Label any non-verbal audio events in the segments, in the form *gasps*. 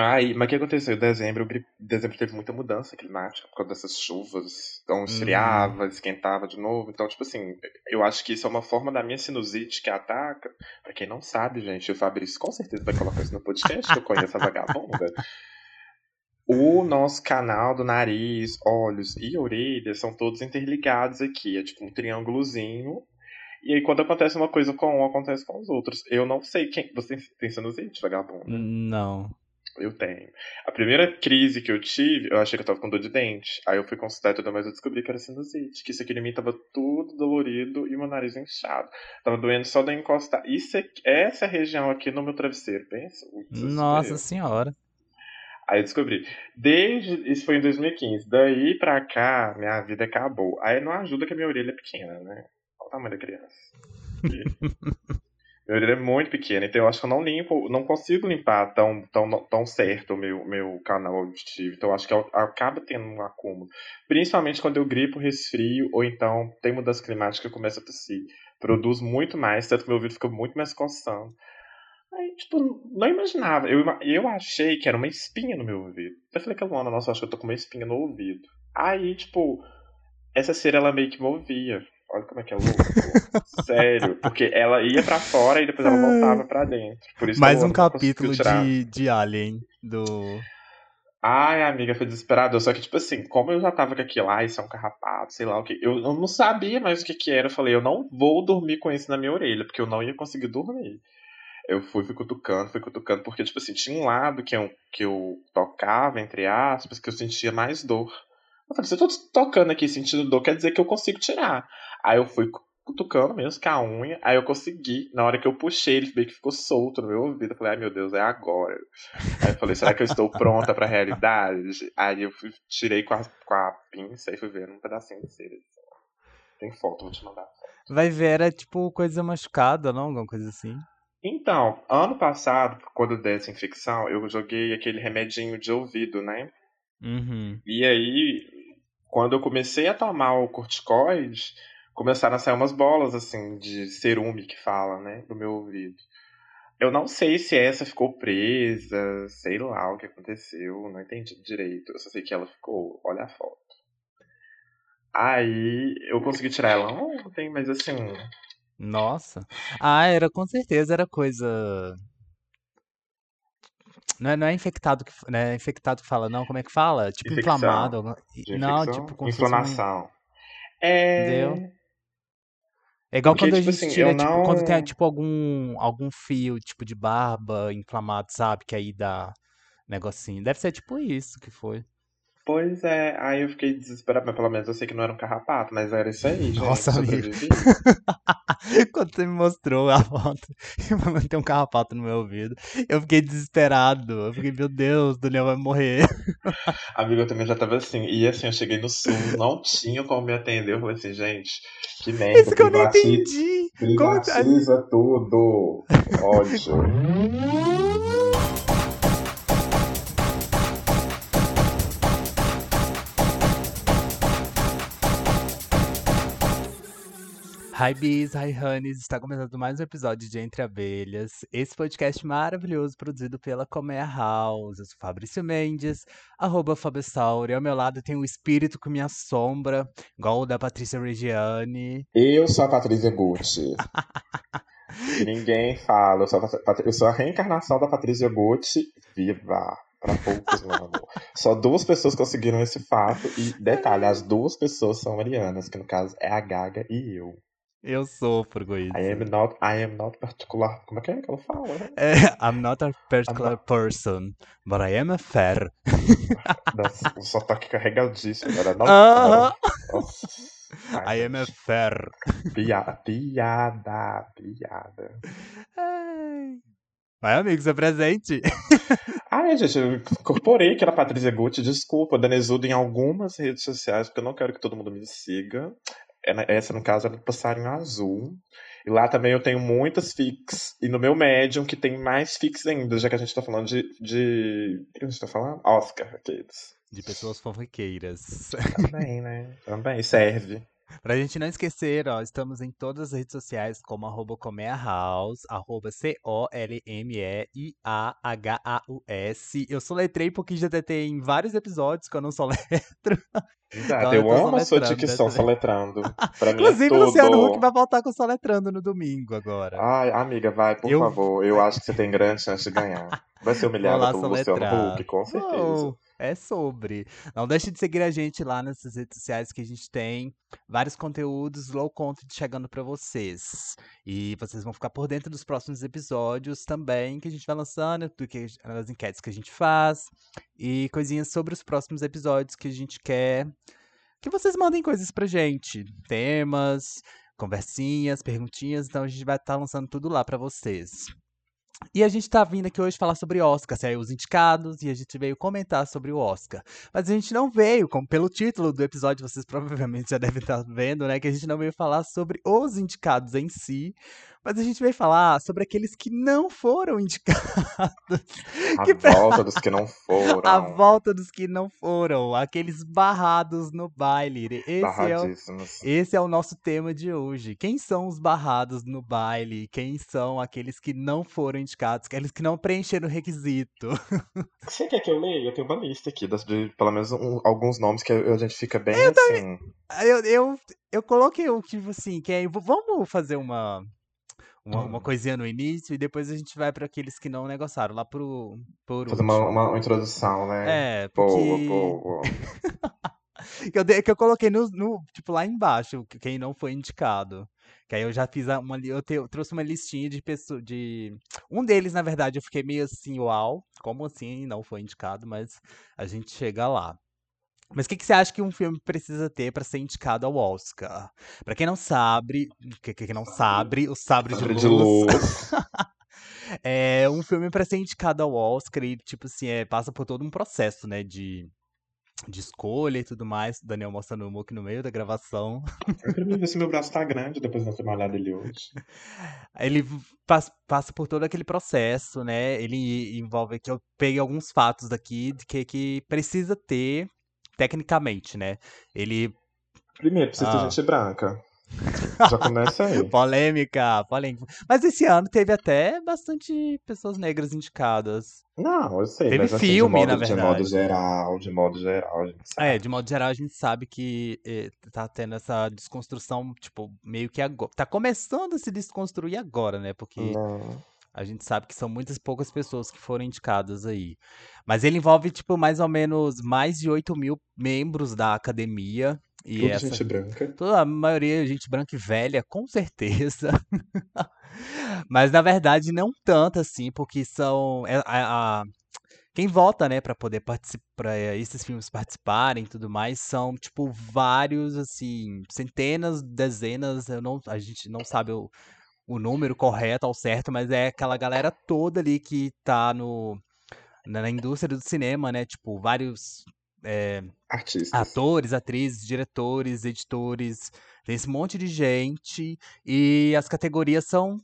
Ai, mas o que aconteceu? Em dezembro, dezembro teve muita mudança climática por causa dessas chuvas. Então esfriava, uhum. esquentava de novo. Então, tipo assim, eu acho que isso é uma forma da minha sinusite que ataca. Pra quem não sabe, gente, o Fabrício com certeza vai colocar isso no podcast, que eu conheço a vagabunda. *laughs* O nosso canal do nariz, olhos e orelhas são todos interligados aqui. É tipo um triângulozinho. E aí, quando acontece uma coisa com um, acontece com os outros. Eu não sei quem. Você tem sinusite, vagabundo? Não. Eu tenho. A primeira crise que eu tive, eu achei que eu tava com dor de dente. Aí eu fui consultar tudo, mas eu descobri que era sinusite. Que isso aqui em mim tava tudo dolorido e meu nariz inchado. Tava doendo só de encostar. Isso é, essa região aqui no meu travesseiro, pensa? Nossa senhora. Aí eu descobri. Desde. Isso foi em 2015. Daí pra cá, minha vida acabou. Aí não ajuda que a minha orelha é pequena, né? Olha o tamanho da criança. *laughs* Meu orelha é muito pequena, então eu acho que eu não limpo, não consigo limpar tão, tão, tão certo o meu, meu canal auditivo. Então eu acho que eu, acaba tendo um acúmulo. Principalmente quando eu gripo, resfrio, ou então tem mudança climática eu começo a tossir. Produz muito mais, tanto que meu ouvido fica muito mais coçando. Aí, tipo, não imaginava. Eu, eu achei que era uma espinha no meu ouvido. Eu falei que Luana, nossa, acho que eu tô com uma espinha no ouvido. Aí, tipo, essa cera ela meio que movia. Olha como é que é louco. *laughs* Sério. Porque ela ia para fora e depois ela voltava para dentro. Por isso Mais um capítulo de, de Alien do. Ai, amiga, foi desesperador. Só que, tipo assim, como eu já tava com aquilo, ah, isso é um carrapato, sei lá o que. Eu, eu não sabia mais o que que era. Eu falei, eu não vou dormir com isso na minha orelha, porque eu não ia conseguir dormir. Eu fui, fui cutucando, fui cutucando, porque, tipo assim, tinha um lado que eu, que eu tocava, entre aspas, que eu sentia mais dor. Eu falei, se eu tô tocando aqui sentindo dor, quer dizer que eu consigo tirar. Aí eu fui cutucando mesmo com a unha, aí eu consegui. Na hora que eu puxei, ele meio que ficou solto no meu ouvido. Eu falei, ai meu Deus, é agora. Aí eu falei, será que eu estou pronta pra realidade? Aí eu fui, tirei com a, com a pinça e fui vendo um pedacinho de cera. Tem foto, vou te mandar. Vai ver, era tipo coisa machucada, não? Alguma coisa assim. Então, ano passado, quando deu essa infecção, eu joguei aquele remedinho de ouvido, né? Uhum. E aí, quando eu comecei a tomar o corticoide, começaram a sair umas bolas, assim, de cerume que fala, né, do meu ouvido. Eu não sei se essa ficou presa, sei lá o que aconteceu, não entendi direito. Eu só sei que ela ficou, olha a foto. Aí eu consegui tirar ela ontem, mas assim. Nossa. Ah, era com certeza, era coisa. Não é, não é infectado que não é infectado que fala, não, como é que fala? Tipo infecção. inflamado. Não, tipo com inflamação. Um... É. Entendeu? É igual Porque, quando tipo a gente assim, tira, tipo, não... quando tem tipo algum, algum fio, tipo, de barba inflamado, sabe? Que aí dá negocinho. Deve ser tipo isso que foi. Pois é, aí eu fiquei desesperado, mas pelo menos eu sei que não era um carrapato, mas era isso aí, gente. Nossa, amigo. *laughs* Quando você me mostrou a foto *laughs* e tem um carrapato no meu ouvido, eu fiquei desesperado. Eu fiquei, meu Deus, o Leão vai morrer. *laughs* Amigo, eu também já tava assim. E assim, eu cheguei no sul, não tinha como me atender. Eu falei assim, gente, que merda. Isso que eu não entendi. Privatiza tudo. Ódio. Hi Bees, hi Honeys, está começando mais um episódio de Entre Abelhas, esse podcast maravilhoso produzido pela Comea House. Eu sou Fabrício Mendes, arroba Fabessauri. Ao meu lado tem o espírito que me assombra, igual o da Patrícia Reggiani. Eu sou a Patrícia Gucci. *laughs* Ninguém fala, eu sou, a, eu sou a reencarnação da Patrícia Gucci, viva! Para poucos, meu amor. Só duas pessoas conseguiram esse fato. E detalhe, as duas pessoas são arianas, que no caso é a Gaga e eu. Eu sofro com isso. I am not, I am not particular. Como é que é que ela fala? É, I'm not a particular not... person, but I am a fair. *laughs* Nossa, o sotaque carregadíssimo. Era not, uh -huh. I am a fair. Piada, piada, piada. Vai, amigo, seu presente. *laughs* Ai, gente, eu incorporei aquela Patrícia Gucci. Desculpa, Danezudo em algumas redes sociais, porque eu não quero que todo mundo me siga. É essa, no caso, é do passarinho azul. E lá também eu tenho muitas fics. E no meu Medium, que tem mais fics ainda, já que a gente tá falando de. de... O que a gente tá falando? Oscar, aqueles. De pessoas fofoqueiras. Também, né? Também, serve. Pra gente não esquecer, ó, estamos em todas as redes sociais como arroba arroba C-O-L-M-E-I-A-H-A-U-S. Eu soletrei porque já tem vários episódios que eu não soletro. *laughs* Exato, então, eu, eu amo a sua dicção soletrando. *laughs* Pra mim é Inclusive, é tudo... Luciano Huck vai voltar com soletrando no domingo agora. Ai, amiga, vai, por eu... favor. Eu *laughs* acho que você tem grande chance de ganhar. Vai ser humilhada pelo Luciano Huck, com certeza. *laughs* é sobre. Não deixe de seguir a gente lá nessas redes sociais que a gente tem vários conteúdos low content chegando para vocês. E vocês vão ficar por dentro dos próximos episódios também que a gente vai lançando, do que as enquetes que a gente faz e coisinhas sobre os próximos episódios que a gente quer que vocês mandem coisas pra gente, temas, conversinhas, perguntinhas, então a gente vai estar tá lançando tudo lá para vocês. E a gente tá vindo aqui hoje falar sobre Oscar, saiu os indicados e a gente veio comentar sobre o Oscar. Mas a gente não veio, como pelo título do episódio vocês *laughs* provavelmente já devem estar vendo, né, que a gente não veio falar sobre os indicados em si, mas a gente vai falar sobre aqueles que não foram indicados. A que... volta dos que não *laughs* foram. A volta dos que não foram. Aqueles barrados no baile. Esse é, o... Esse é o nosso tema de hoje. Quem são os barrados no baile? Quem são aqueles que não foram indicados? Aqueles que não preencheram o requisito? *laughs* Você quer que eu leia? Eu tenho uma lista aqui, de, pelo menos um, alguns nomes que a gente fica bem eu assim. Também... Eu, eu, eu coloquei o tipo assim, que é, vamos fazer uma uma, uma, coisinha no início e depois a gente vai para aqueles que não negociaram, lá pro. pro Fazer uma, uma, introdução, né? É, porque... Boa, boa. *laughs* que, eu, que eu coloquei no, no, tipo, lá embaixo, quem não foi indicado. Que aí eu já fiz uma. Eu, te, eu trouxe uma listinha de pessoas. De... Um deles, na verdade, eu fiquei meio assim, uau, como assim não foi indicado, mas a gente chega lá. Mas o que, que, você acha que um filme precisa ter para ser indicado ao Oscar? Para quem não sabe, que, que não sabe, o Sabre, Sabre de Luz. De luz. *laughs* é um filme para ser indicado ao Oscar e tipo assim, é, passa por todo um processo, né, de de escolha e tudo mais. O Daniel mostrando o Mook no meio da gravação. Eu quero ver se meu braço tá grande depois de ter malhado ele hoje. *laughs* Ele passa, passa por todo aquele processo, né? Ele envolve que eu peguei alguns fatos daqui de que, que precisa ter tecnicamente, né? Ele. Primeiro, precisa ah. ter gente branca. Já começa aí. *laughs* polêmica, polêmica. Mas esse ano teve até bastante pessoas negras indicadas. Não, eu sei. Teve mas, filme, assim, de modo, na verdade. De modo geral, de modo geral. É, de modo geral, a gente sabe que eh, tá tendo essa desconstrução, tipo, meio que agora. Tá começando a se desconstruir agora, né? Porque. Não. A gente sabe que são muitas poucas pessoas que foram indicadas aí. Mas ele envolve, tipo, mais ou menos mais de 8 mil membros da academia. E Tudo essa... gente branca. Toda a maioria gente branca e velha, com certeza. *laughs* Mas na verdade não tanto assim, porque são. É, a, a, quem vota, né, para poder participar, para esses filmes participarem e tudo mais, são tipo vários, assim, centenas, dezenas, eu não, a gente não sabe o, o número correto ao certo, mas é aquela galera toda ali que tá no, na indústria do cinema, né? Tipo, vários é, artistas, atores, atrizes, diretores, editores, tem esse monte de gente e as categorias são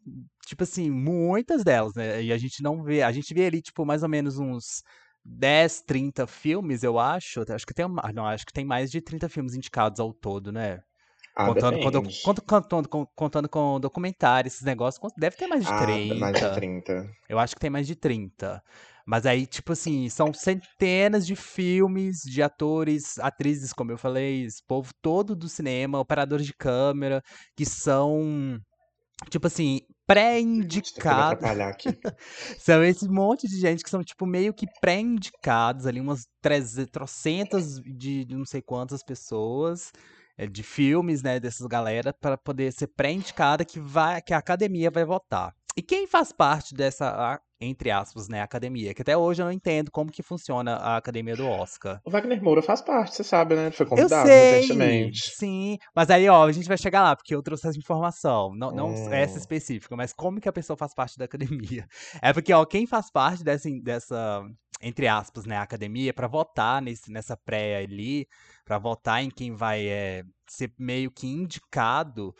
tipo assim, muitas delas, né? E a gente não vê, a gente vê ali tipo mais ou menos uns 10, 30 filmes, eu acho. Acho que tem, não, acho que tem mais de 30 filmes indicados ao todo, né? Ah, contando, com, contando, com, contando com documentários, esses negócios, deve ter mais de 30. Ah, mais de 30. Eu acho que tem mais de 30. Mas aí, tipo assim, são centenas de filmes, de atores, atrizes, como eu falei, esse povo todo do cinema, operadores de câmera, que são, tipo assim, pré-indicados. *laughs* são esse monte de gente que são, tipo, meio que pré-indicados ali, umas 300 de não sei quantas pessoas de filmes, né, dessas galera, para poder ser pré-indicada que, vai, que a academia vai votar. E quem faz parte dessa, entre aspas, né, academia? Que até hoje eu não entendo como que funciona a academia do Oscar. O Wagner Moura faz parte, você sabe, né? Ele foi convidado eu sei, recentemente. Sim, mas aí, ó, a gente vai chegar lá, porque eu trouxe essa informação. Não, não hum. essa específica, mas como que a pessoa faz parte da academia? *laughs* É porque, ó, quem faz parte dessa, dessa entre aspas, né, academia, para votar nesse, nessa pré ali, para votar em quem vai é, ser meio que indicado,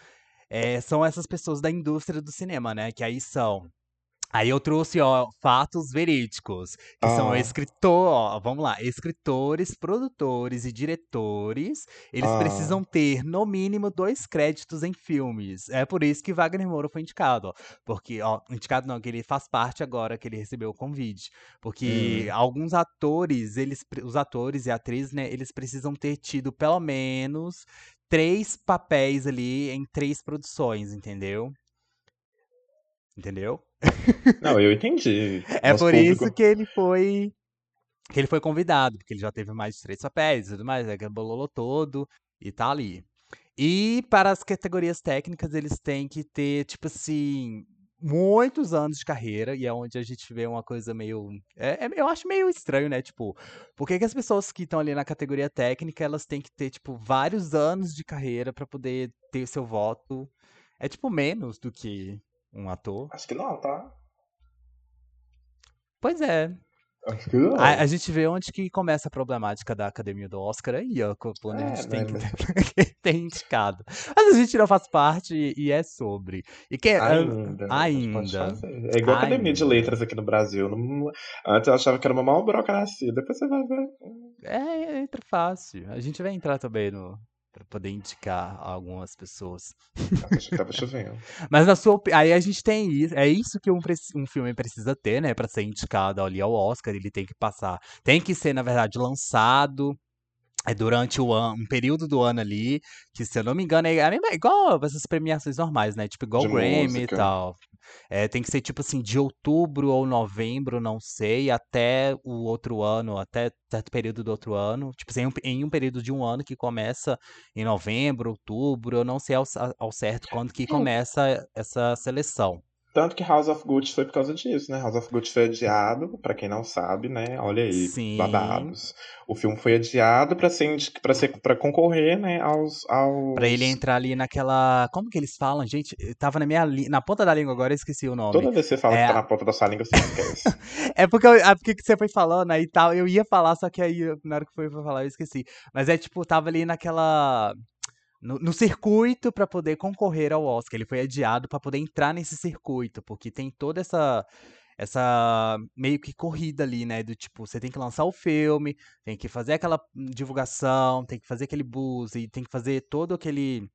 é, são essas pessoas da indústria do cinema, né? Que aí são Aí eu trouxe, ó, fatos verídicos, que são Ah, escritor, ó, vamos lá, escritores, produtores e diretores, eles ah. precisam ter no mínimo dois créditos em filmes. É por isso que Wagner Moura foi indicado, ó, porque, ó, indicado não, que ele faz parte agora que ele recebeu o convite, porque Hum. alguns atores, eles, os atores e atrizes, né, eles precisam ter tido pelo menos três papéis ali em três produções, entendeu? Entendeu? Não, eu entendi. *laughs* É Nosso por isso público. que ele foi que ele foi convidado, porque ele já teve mais de 3 papéis e tudo mais, aquele bololô todo, e tá ali. E para as categorias técnicas, eles têm que ter, tipo assim, muitos anos de carreira, e é onde a gente vê uma coisa meio. É, é- eu acho meio estranho, né? Tipo, por que, que as pessoas que estão ali na categoria técnica, elas têm que ter, tipo, vários anos de carreira para poder ter seu voto? É, tipo, menos do que um ator. Acho que não, tá? Pois é, Acho que A, a não. gente vê onde que começa a problemática da academia do Oscar aí, ó, quando a É, gente tem né? que ter, *laughs* ter indicado. Mas a gente não faz parte e, e é sobre. E que ah, Ainda. A pode ainda. É igual a Academia de ainda. Letras aqui no Brasil. Não- Antes eu achava que era uma maior burocracia. Depois você vai ver. É, entra fácil. A gente vai entrar também no para poder indicar algumas pessoas. Tava chovendo. *laughs* Mas na sua, aí a gente tem isso, é isso que um, um filme precisa ter, né, Pra ser indicado ali ao Oscar, ele tem que passar, tem que ser na verdade lançado É durante o ano, um período do ano ali, que se eu não me engano é a mesma- igual essas premiações normais, né? Tipo, igual De o Grammy e música. tal. É, tem que ser tipo assim, de outubro ou novembro, não sei, até o outro ano, até certo período do outro ano. Tipo assim, em um, em um período de um ano que começa em novembro, outubro, eu não sei ao, ao certo quando que Hum, começa essa seleção. Tanto que House of Gucci foi por causa disso, né? House of Gucci foi adiado, pra quem não sabe, né? Olha aí, Sim, babados. O filme foi adiado pra ser, pra ser para concorrer, né, aos Pra ele aos entrar ali naquela. Como que eles falam, gente? Tava na minha li- na ponta da língua agora, eu esqueci o nome. Toda vez que você fala que É, tá na ponta da sua língua, você esquece. *laughs* é porque, eu- é porque que você foi falando aí e tal. Eu ia falar, só que aí na hora que foi pra falar eu esqueci. Mas é tipo, tava ali naquela. No, no circuito pra poder concorrer ao Oscar. Ele foi adiado pra poder entrar nesse circuito, porque tem toda essa. Essa meio que corrida ali, né? Do tipo, você tem que lançar o filme, tem que fazer aquela divulgação, tem que fazer aquele buzz, e tem que fazer todo aquele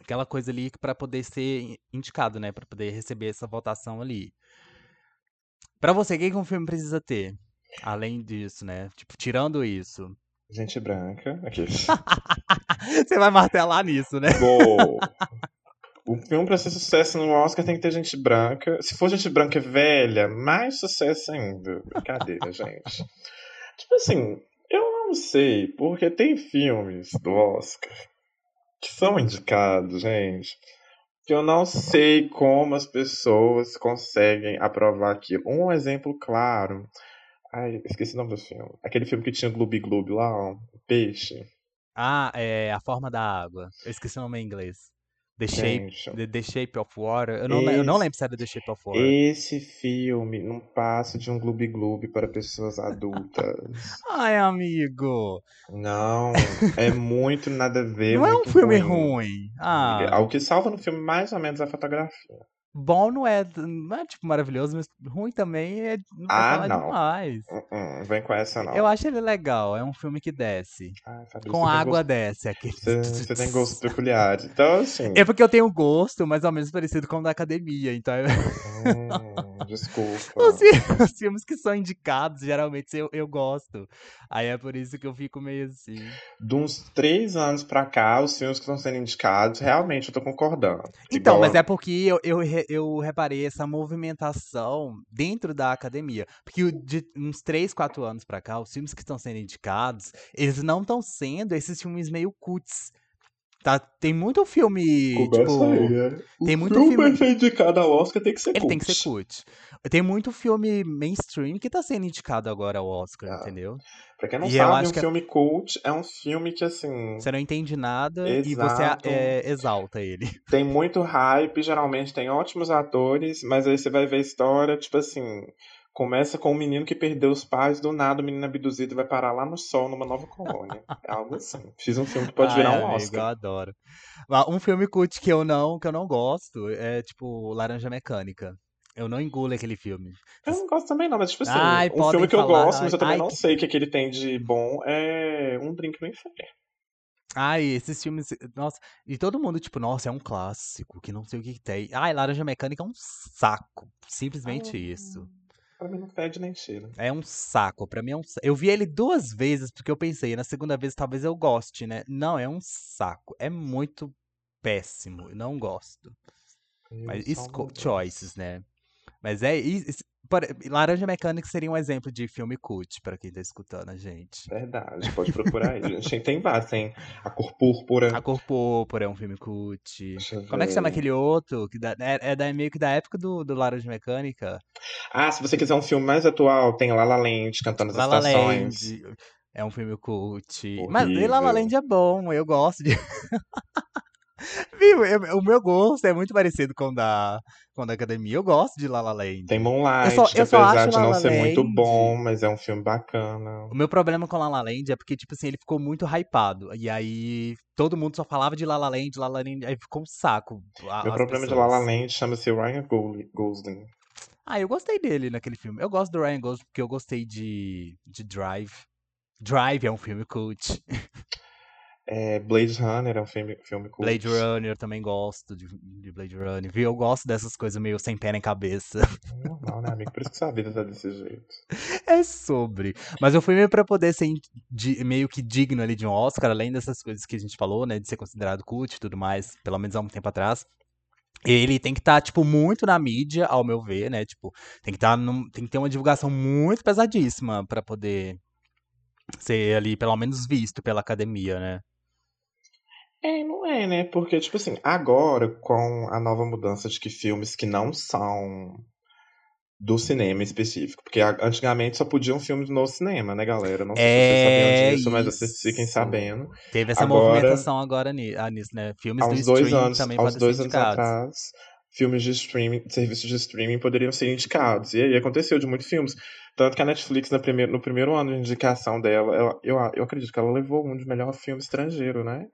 aquela coisa ali pra poder ser indicado, né? Pra poder receber essa votação ali. Pra você, o que que um filme precisa ter? Além disso, né? Tipo, tirando isso. Gente branca, aqui. *laughs* *laughs* Você vai martelar nisso, né? Vou. O filme pra ser sucesso no Oscar tem que ter gente branca. Se for gente branca velha, mais sucesso ainda. Brincadeira, *laughs* gente. Tipo assim, eu não sei, porque tem filmes do Oscar que são indicados, gente, que eu não sei como as pessoas conseguem aprovar aquilo. Um exemplo claro. Ai, esqueci o nome do filme. Aquele filme que tinha Gloob Gloob lá, ó, Peixe. Ah, é A Forma da Água. Eu esqueci o nome em inglês. The Shape, The, The Shape of Water. Eu não, le- eu não esse, lembro se era The Shape of Water. esse filme não passa de um Gloob Gloob para pessoas adultas. *laughs* Ai, amigo. Não, é muito nada a ver, Não é um filme ruim. ruim. Ah, o que salva no filme mais ou menos é a fotografia. Bom não é, não é tipo maravilhoso, mas ruim também é, não Ah, não. demais. Uh-uh, vem com essa Eu não. acho ele legal, é um filme que desce. Ai, Fabrício, Com água gosto, desce, aquele. você, você tem gostos peculiares. Então, assim, É porque eu tenho gosto mais ou menos parecido com o da academia, então eu- hum, *laughs* os, desculpa. fi- os filmes que são indicados, geralmente eu, eu gosto. Aí é por isso que eu fico meio assim. De uns três anos pra cá, os filmes que estão sendo indicados, realmente eu tô concordando. Então, mas Igual é porque eu, eu, eu reparei essa movimentação dentro da academia. Porque de uns 3, 4 anos pra cá, os filmes que estão sendo indicados, eles não estão sendo esses filmes meio cuts. Tá? Tem muito filme, Começa aí, tipo. né? O Tem muito filme filme. indicado ao Oscar tem que ser Ele tem que ser cult. cult. Tem muito filme mainstream que tá sendo indicado agora ao Oscar, Ah, entendeu? pra quem não E sabe, um que é- filme cult é um filme que, assim, você não entende nada e você exato, é, exalta ele. *laughs* tem muito hype, geralmente tem ótimos atores, mas aí você vai ver a história, tipo assim, começa com um menino que perdeu os pais, do nada o menino abduzido e vai parar lá no sol, numa nova colônia. É algo assim. Fiz um filme que pode Ai, virar um amigo, eu Oscar. adoro. Mas Um filme cult que eu não, que eu não gosto é tipo Laranja Mecânica. Eu não engulo aquele filme. Eu não gosto também, não, mas tipo assim, Ai, um filme que eu falar, gosto, mas eu também ai, não que- sei o que, que ele tem de bom é Um Drink no Inferno. Ai, esses filmes. Nossa. E todo mundo, tipo, nossa, é um clássico, que não sei o que, que tem. Ai, Laranja Mecânica é um saco. Simplesmente isso. Pra mim não fede nem cheira. É um saco. Pra mim é um saco. Eu vi ele duas vezes porque eu pensei, na segunda vez talvez eu goste, né? Não, é um saco. É muito péssimo. Eu não gosto. Mas Eu esco- salvo choices, né? Mas é isso. Laranja Mecânica seria um exemplo de filme cult pra quem tá escutando a gente. Verdade, pode procurar aí. gente. Tem vários, tem A Cor Púrpura. A Cor Púrpura é um filme cult. Como é que chama aquele outro? Que da- é, é da, meio que da época do, do Laranja Mecânica. Ah, se você quiser um filme mais atual, tem La La Land, Cantando as La La Estações. Land é um filme cult. Mas e La La Horrível. Land é bom, eu gosto de. *laughs* *laughs* Viu? Eu- o meu gosto é muito parecido com o da, com o da academia. Eu gosto de La La Land. Tem Moonlight, Eu só- eu só apesar de La não La ser muito Land- bom, mas é um filme bacana. O meu problema com La La Land é porque, tipo assim, ele ficou muito hypado. E aí, todo mundo só falava de La La Land, La La Land, aí ficou um saco. a- Meu problema de La La pessoas. Land chama-se Ryan Gosling. Ah, eu gostei dele naquele filme. Eu gosto do Ryan Gosling porque eu gostei de, de Drive. Drive é um filme cult. *laughs* É, Blade Runner é um filme, filme cult. Blade Runner eu também gosto de, de Blade Runner. Viu? Eu gosto dessas coisas meio sem pé nem cabeça. Normal, né, amigo? Por isso que sua vida tá desse jeito. *laughs* É sobre. Mas eu fui meio pra poder ser di- meio que digno ali de um Oscar, além dessas coisas que a gente falou, né? De ser considerado cult e tudo mais, pelo menos há um tempo atrás. Ele tem que estar, tipo, muito na mídia, ao meu ver, né? Tipo, tem que, tá num- tem que ter uma divulgação muito pesadíssima pra poder ser ali, pelo menos, visto pela academia, né? É, não é, né? Porque, tipo assim, agora, com a nova mudança de que filmes que não são do cinema específico. Porque antigamente só podiam filmes no cinema, né, galera? Não sei se vocês É sabiam disso, mas vocês fiquem sabendo. Teve essa Agora- movimentação agora ah, nisso, né? Filmes do dois stream anos, também podem dois anos atrás, filmes de streaming, serviços de streaming poderiam ser indicados. E aí aconteceu de muitos filmes. Tanto que a Netflix, no primeiro, no primeiro ano de indicação dela, ela- eu, eu acredito que ela levou um de melhor filme estrangeiro, né?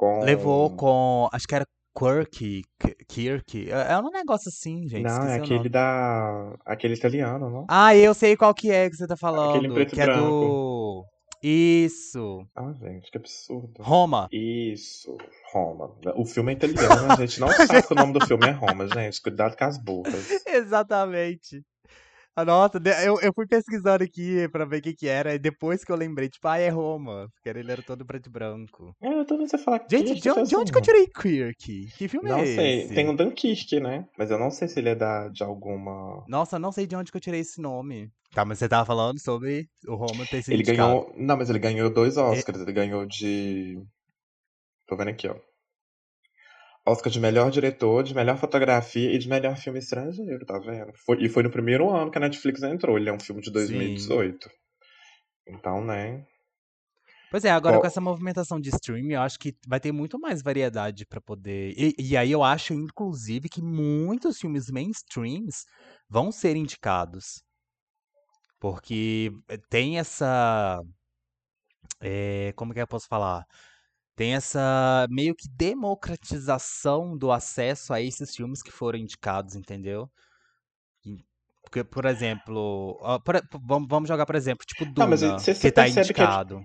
Com... Levou com. Acho que era Quirky. K- Kirk. É é um negócio assim, gente. Não, é aquele da. aquele italiano, não? Ah, eu sei qual que é que você tá falando. preto e que é branco. do. Isso. Ah, gente, que absurdo. Roma. Isso, Roma. O filme é italiano, a gente não sabe que o nome do filme é Roma, gente. Cuidado com as burras. *laughs* Exatamente. Ah, Nossa, eu, eu fui pesquisando aqui pra ver o que que era, e depois que eu lembrei, tipo, ah, é Roma. Porque ele era todo preto e branco. É, eu tô vendo você falar que Gente, de, onde- de onde que eu tirei Quirk? Que filme Não é sei, esse? tem um Dunkirk, né? Mas eu não sei se ele é da, de alguma. Nossa, não sei de onde que eu tirei esse nome. Tá, mas você tava falando sobre o Roma ter sido Ele indicado. ganhou. Não, mas ele ganhou dois Oscars. Ele ganhou de. Tô vendo aqui, ó. Oscar de melhor diretor, de melhor fotografia e de melhor filme estrangeiro, tá vendo? Foi- e foi no primeiro ano que a Netflix entrou. Ele é um filme de 2018. Então, né? Pois é, agora Qual- com essa movimentação de streaming, eu acho que vai ter muito mais variedade pra poder. E, e aí eu acho, inclusive, que muitos filmes mainstreams vão ser indicados. Porque eh, tem essa. eh, como que eu posso falar? Tem essa meio que democratização do acesso a esses filmes que foram indicados, entendeu? Porque, por exemplo, por- vamos, jogar, por exemplo, tipo Não, Duna, você- você que tá que é- indicado.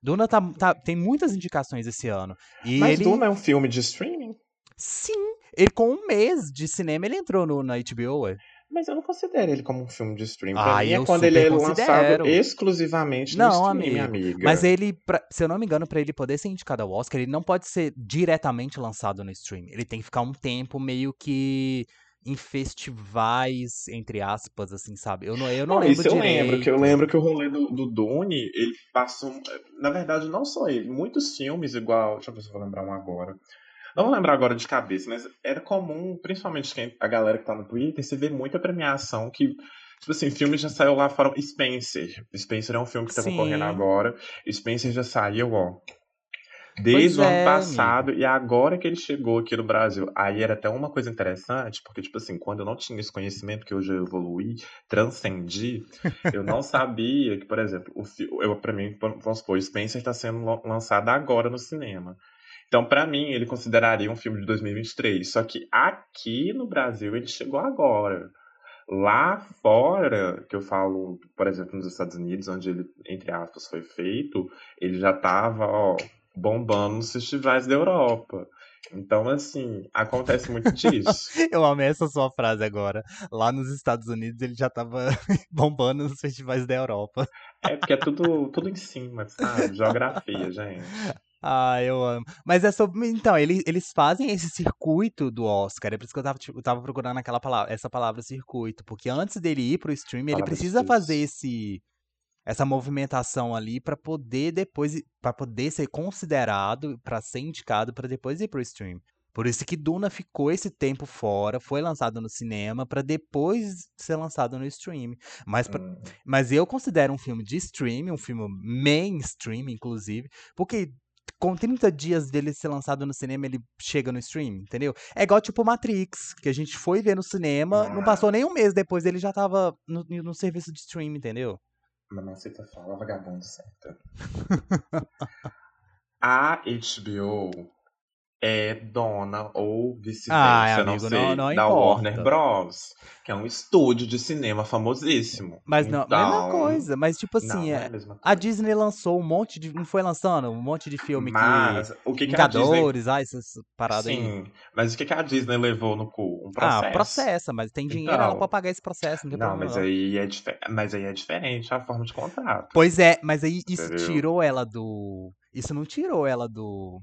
Duna tá, tá- tem muitas indicações esse ano. E Mas ele. Duna é um filme de streaming? Sim, ele com um mês de cinema ele entrou no, na HBO, ué. Mas eu não considero ele como um filme de streaming. Pra Ah, mim é quando ele é super lançado considero. exclusivamente no Não, streaming, amigo. amiga. Mas ele, pra- se eu não me engano, pra ele poder ser indicado ao Oscar, ele não pode ser diretamente lançado no stream. Ele tem que ficar um tempo meio que em festivais, entre aspas, assim, sabe? Eu não, eu não, Não, lembro isso eu direito. lembro, que eu lembro que o rolê do, do Dune, ele passou. Na verdade, não só ele, muitos filmes igual. Deixa eu ver se eu vou lembrar um agora. Não vou lembrar agora de cabeça, mas era comum, principalmente quem, a galera que tá no Twitter, você vê muita premiação que. Tipo assim, filme já saiu lá fora. Spencer. Spencer é um filme que tá Sim. concorrendo agora. Spencer já saiu, ó. Pois Desde o é, ano passado, e agora que ele chegou aqui no Brasil. Aí era até uma coisa interessante, porque, tipo assim, quando eu não tinha esse conhecimento, que hoje eu evoluí, transcendi, *laughs* eu não sabia que, por exemplo, o eu, pra mim, vamos supor, Spencer está sendo lan- lançado agora no cinema. Então, pra mim, ele consideraria um filme de 2023. Só que aqui no Brasil ele chegou agora. Lá fora, que eu falo, por exemplo, nos Estados Unidos, onde ele, entre aspas, foi feito, ele já tava, ó, bombando nos festivais da Europa. Então, assim, acontece muito disso. *laughs* Eu amei essa sua frase agora. Lá nos Estados Unidos ele já tava *laughs* bombando nos festivais da Europa. É porque é tudo, tudo em cima, sabe? Geografia, gente. Ah, eu amo. Mas é sobre. Então, eles, eles fazem esse circuito do Oscar. É por isso que eu tava, tipo, eu tava procurando aquela palavra, essa palavra circuito. Porque antes dele ir pro stream, ele precisa fazer esse essa movimentação ali para poder depois para poder ser considerado, para ser indicado para depois ir pro stream. Por isso que Duna ficou esse tempo fora, foi lançado no cinema para depois ser lançado no stream. Mas, pra, hum. mas eu considero um filme de stream, um filme mainstream, inclusive, porque com 30 dias dele ser lançado no cinema, ele chega no stream, entendeu? É igual tipo Matrix, que a gente foi ver no cinema, não passou nem um mês depois, ele já tava no, no serviço de stream, entendeu? Mamacita fala, vagabundo certo. *laughs* a HBO é dona ou vice-versa, ah, não sei, não, não da Warner Bros. Que é um estúdio de cinema famosíssimo. Mas não, então... mesma coisa. Mas tipo assim, não, é, não é a, a, Disney lançou um monte de. Não foi lançando um monte de filme mas, que. O que, que Vingadores, Disney... ah, essas paradas Sim, aí. Sim, mas o que, que a Disney levou no cu? Um processo. Ah, processa, mas tem dinheiro então, ela pra pagar esse processo. Não, não mas, Aí é dif... mas aí é diferente a forma de contrato. Pois é, mas aí isso Entendeu? tirou ela do. Isso não tirou ela do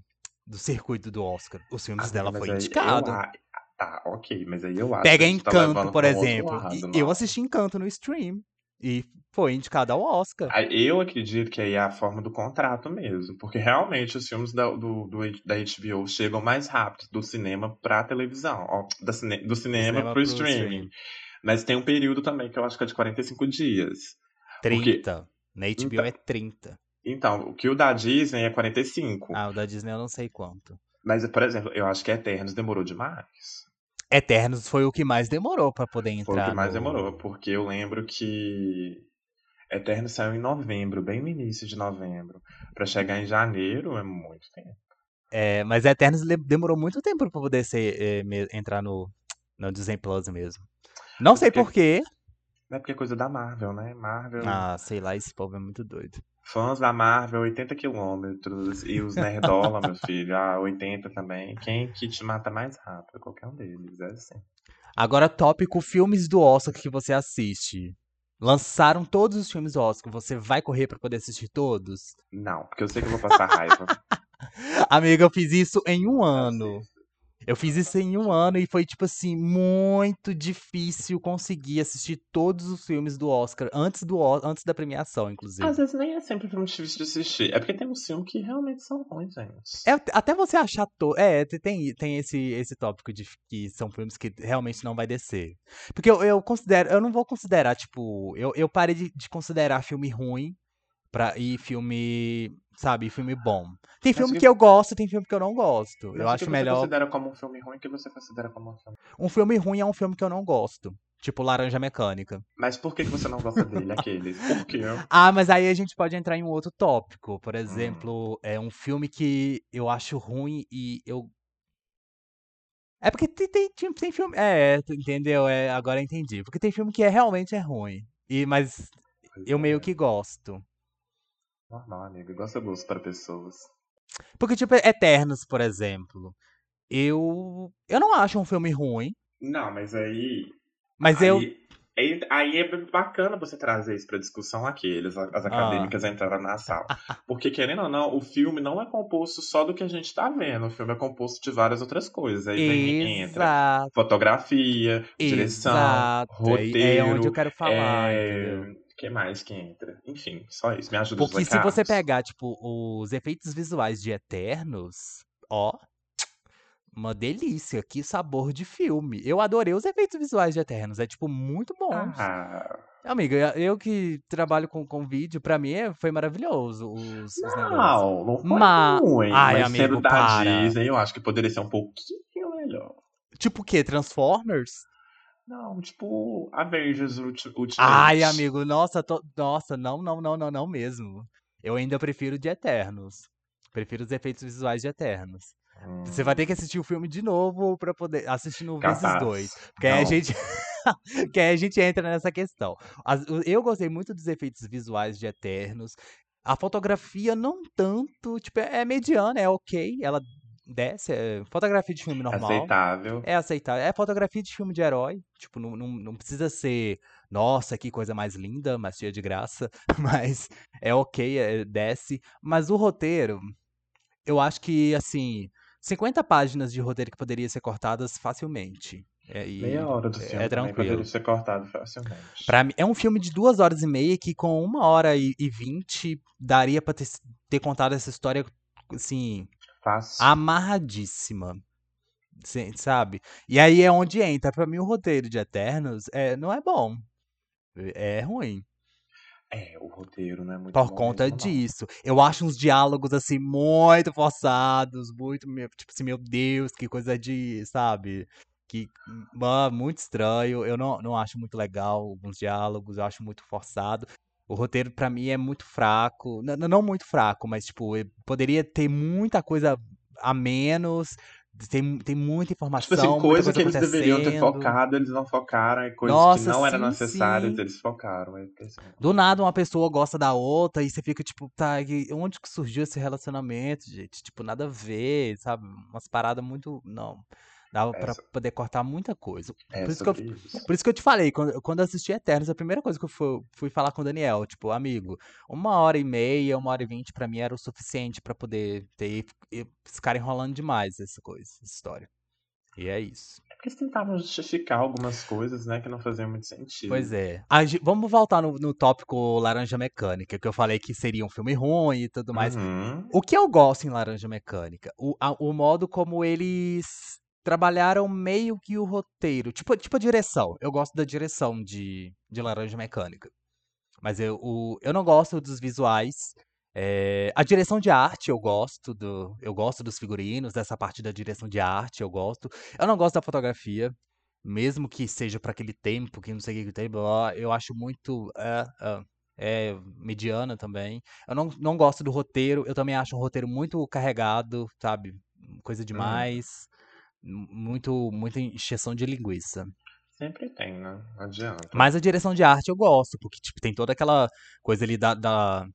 do circuito do Oscar. Os filmes ah, dela foi indicado. Eu, tá, ok, mas aí eu acho Pega tá Encanto, tá por exemplo. Lado, eu assisti Encanto no stream. E foi indicado ao Oscar. Eu acredito que aí é a forma do contrato mesmo. Porque realmente os filmes da, do, do, da HBO chegam mais rápido do cinema pra televisão. Ó, da cine, do cinema, cinema pro, pro streaming. streaming. Mas tem um período também que eu acho que é de 45 dias. 30. Porque... Na HBO então, é 30. Então, o que o da Disney é 45. Ah, o da Disney eu não sei quanto. Mas, por exemplo, eu acho que Eternos demorou demais. Eternos foi o que mais demorou para poder entrar. Foi o que mais no... demorou, porque eu lembro que Eternos saiu em novembro, bem no início de novembro. Para chegar em janeiro é muito tempo. É, mas Eternos demorou muito tempo para poder ser, é, entrar no, no Disney Plus mesmo. Não porque... sei porquê. Não é porque é coisa da Marvel, né? Marvel. Ah, sei lá, esse povo é muito doido. Fãs da Marvel, 80 quilômetros. E os Nerdola, meu *laughs* filho, ah, 80 também. Quem que te mata mais rápido? Qualquer um deles, é assim. Agora, tópico filmes do Oscar que você assiste. Lançaram todos os filmes do Oscar. Você vai correr para poder assistir todos? Não, porque eu sei que eu vou passar raiva. *laughs* Amiga, eu fiz isso em um ano. Eu fiz isso em um ano e foi, tipo assim, muito difícil conseguir assistir todos os filmes do Oscar antes, do, antes da premiação, inclusive. Às vezes nem é sempre muito difícil de assistir. É porque tem uns filmes que realmente são ruins, gente. É, até você achar. To... É, tem, tem esse, esse tópico de que são filmes que realmente não vai descer. Porque eu, eu considero. Eu não vou considerar, tipo. Eu, eu parei de, de considerar filme ruim pra, e filme sabe? Filme bom. Tem filme que... que... eu gosto, tem filme que eu não gosto. Mas eu acho que melhor. Você considera como um filme ruim? O que você considera como um filme? Um filme ruim é um filme que eu não gosto. Tipo Laranja Mecânica. Mas por que você não gosta dele, aqueles? *laughs* Por quê? Ah, mas aí a gente pode entrar em um outro tópico. Por exemplo, hum. é um filme que eu acho ruim e eu. É porque tem, tem, tem filme. É, entendeu? É, agora entendi. Porque tem filme que é, realmente é ruim. E, mas pois eu é. meio que gosto. Normal, amigo. Gosta gosto para pessoas. Porque, tipo, Eternos, por exemplo. Eu. Eu não acho um filme ruim. Não, mas aí. Mas aí, eu. Aí, aí é bacana você trazer isso pra discussão aqui, eles, as ah. acadêmicas ah. entraram na sala. Porque, querendo ou não, o filme não é composto só do que a gente tá vendo. O filme é composto de várias outras coisas. Aí vem, entra fotografia, direção, Exato. roteiro. É onde eu quero falar, é... entendeu? Que mais que entra? Enfim, só isso. Me ajuda Porque se você pegar, tipo, os efeitos visuais de Eternos, ó, uma delícia, que sabor de filme. Eu adorei os efeitos visuais de Eternos, é, tipo, muito bom. Ah. Amiga, eu que trabalho com, com vídeo, pra mim é, foi maravilhoso os, os não, negócios. Não, foi Ma... ruim. Ai, mas amigo, sendo da para. Disney, eu acho que poderia ser um pouquinho melhor. Tipo o quê? Transformers? Não, tipo, Avengers Ultimate. Ai, amigo, nossa, tô... nossa, não, não, não, não, não mesmo. Eu ainda prefiro de Eternos. Prefiro os efeitos visuais de Eternos. Hum. Você vai ter que assistir o filme de novo pra poder assistir no Capaz. vezes dois. Porque não. aí a gente. *laughs* que aí a gente entra nessa questão. Eu gostei muito dos efeitos visuais de Eternos. A fotografia não tanto, tipo, é mediana, é ok, ela desce, é fotografia de filme normal. Aceitável. É aceitável. É fotografia de filme de herói. Tipo, não, não, não precisa ser, nossa, que coisa mais linda, mas cheia de graça. *laughs* Mas é ok, é, desce. Mas o roteiro, eu acho que, assim, 50 páginas de roteiro que poderia ser cortadas facilmente. É, e Meia hora do é filme também tranquilo. poderia ser cortado facilmente. Pra mim, é um filme de duas horas e meia que com uma hora e e vinte daria pra ter, ter contado essa história, assim, Fácil. amarradíssima. Sabe? E aí é onde entra. Pra mim, o roteiro de Eternos é, não é bom. É ruim. É, o roteiro não é muito Por bom conta mesmo, disso. Eu acho uns diálogos, assim, muito forçados. Muito, tipo assim, meu Deus, que coisa de, sabe? Que, ah, muito estranho. Eu não, não acho muito legal alguns diálogos. Eu acho muito forçado. O roteiro, pra mim, é muito fraco. N- não muito fraco, mas, tipo, poderia ter muita coisa a menos. Tem, tem muita Tipo informação, assim, muita coisa coisa que eles deveriam ter focado, eles não focaram, e coisas Nossa, que não eram sim, necessárias, sim. eles focaram. É. Do nada uma pessoa gosta da outra e você fica tipo, tá, onde que surgiu esse relacionamento, gente? Tipo, nada a ver, sabe? Umas paradas muito. Não. Dava pra Essa- poder cortar muita coisa. É Por isso que eu, isso. por isso que eu te falei, quando, quando eu assisti Eternos, a primeira coisa que eu fui, fui falar com o Daniel, tipo, amigo, uma hora e meia, uma hora e vinte pra mim era o suficiente pra poder ter. Ficar enrolando demais essa coisa, essa história. E é isso. É porque eles tentavam justificar algumas coisas, né, que não faziam muito sentido. Pois é. A vamos voltar no, no tópico Laranja Mecânica, que eu falei que seria um filme ruim e tudo mais. Uhum. O que eu gosto em Laranja Mecânica? O, a- o modo como eles trabalharam meio que o roteiro. Tipo, tipo a direção. Eu gosto da direção de, de Laranja Mecânica. Mas eu, o, eu não gosto dos visuais. É, a direção de arte eu gosto do, eu gosto dos figurinos, dessa parte da direção de arte eu gosto. Eu não gosto da fotografia, mesmo que seja para aquele tempo, que não sei o que tem, eu acho muito é, é, é, mediana também. Eu não, não gosto do roteiro, eu também acho um roteiro muito carregado, sabe? Coisa demais, m- muito muita encheção de linguiça. Sempre tem, né? Adianta. Mas a direção de arte eu gosto, porque tipo, tem toda aquela coisa ali da, da-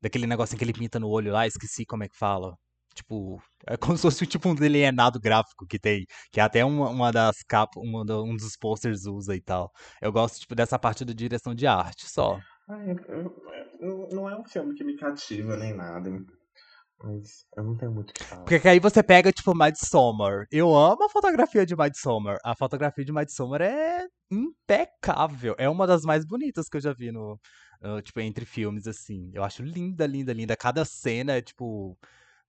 daquele negocinho que ele pinta no olho lá, esqueci como é que fala. Tipo, é como *laughs* se fosse tipo um delineado gráfico que tem, que até uma, uma das capas, uma do- um dos posters usa e tal. Eu gosto tipo dessa parte da direção de arte, só. Ai, eu- eu- não é um filme que me cativa nem nada. Mas eu não tenho muito o que falar. Porque aí você pega tipo Midsommar. Eu amo a fotografia de Midsommar. A fotografia de Midsommar é impecável. É uma das mais bonitas que eu já vi no, no, tipo entre filmes assim. Eu acho linda, linda, linda. Cada cena é tipo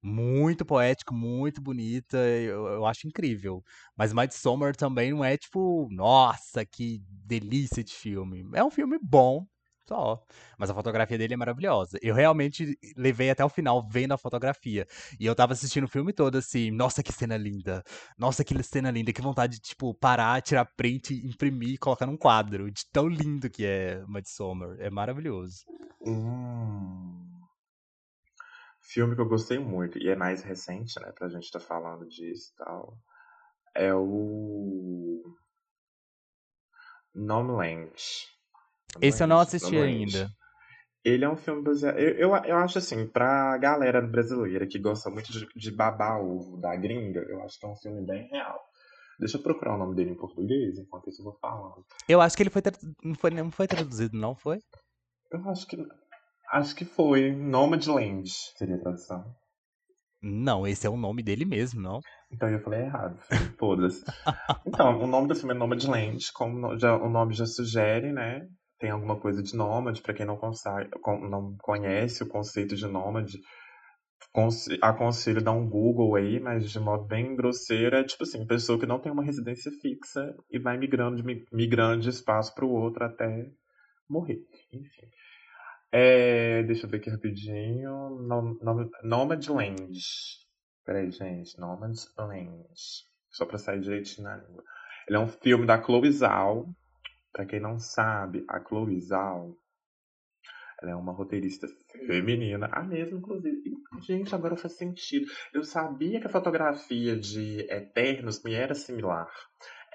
muito poético, muito bonita. Eu, eu acho incrível. Mas Midsommar também não é tipo, nossa, que delícia de filme. É um filme bom, só. Mas a fotografia dele é maravilhosa. Eu realmente levei até o final vendo a fotografia. E eu tava assistindo o filme todo assim, nossa, que cena linda. Nossa, que cena linda. Que vontade de, tipo, parar, tirar print, imprimir e colocar num quadro. De tão lindo que é Midsommar. É maravilhoso. Hum. Filme que eu gostei muito, e é mais recente, né, pra gente tá falando disso e tal. É o. Nomeland. Esse eu não assisti ainda. Ele é um filme baseado. Eu, eu, eu acho assim, pra galera brasileira que gosta muito de, de babar ovo da gringa, eu acho que é um filme bem real. Deixa eu procurar o nome dele em português, enquanto isso eu vou falando. Eu acho que ele foi, tra- não foi, não foi traduzido, não foi? Eu acho que. Acho que foi. Nomadland seria a tradução. Não, esse é o nome dele mesmo, não? Então eu falei errado. Foda-se. *laughs* Então, o nome do filme é Nomadland, como já- o nome já sugere, né? Tem alguma coisa de nômade, pra quem não, consegue, con- não conhece o conceito de nômade. conse- Aconselho dar um Google aí, mas de modo bem grosseiro, é tipo assim, pessoa que não tem uma residência fixa e vai migrando de, mi- migrando de espaço para o outro até morrer. Enfim. É, deixa eu ver aqui rapidinho. Nom- nom-. Peraí, gente. Nomadland. Só pra sair direitinho na língua. Ele é um filme da Chloe Zhao. Pra quem não sabe, a Chloe Zhao ela é uma roteirista feminina. A mesma, inclusive. Gente, agora faz sentido. Eu sabia que a fotografia de Eternos me era similar.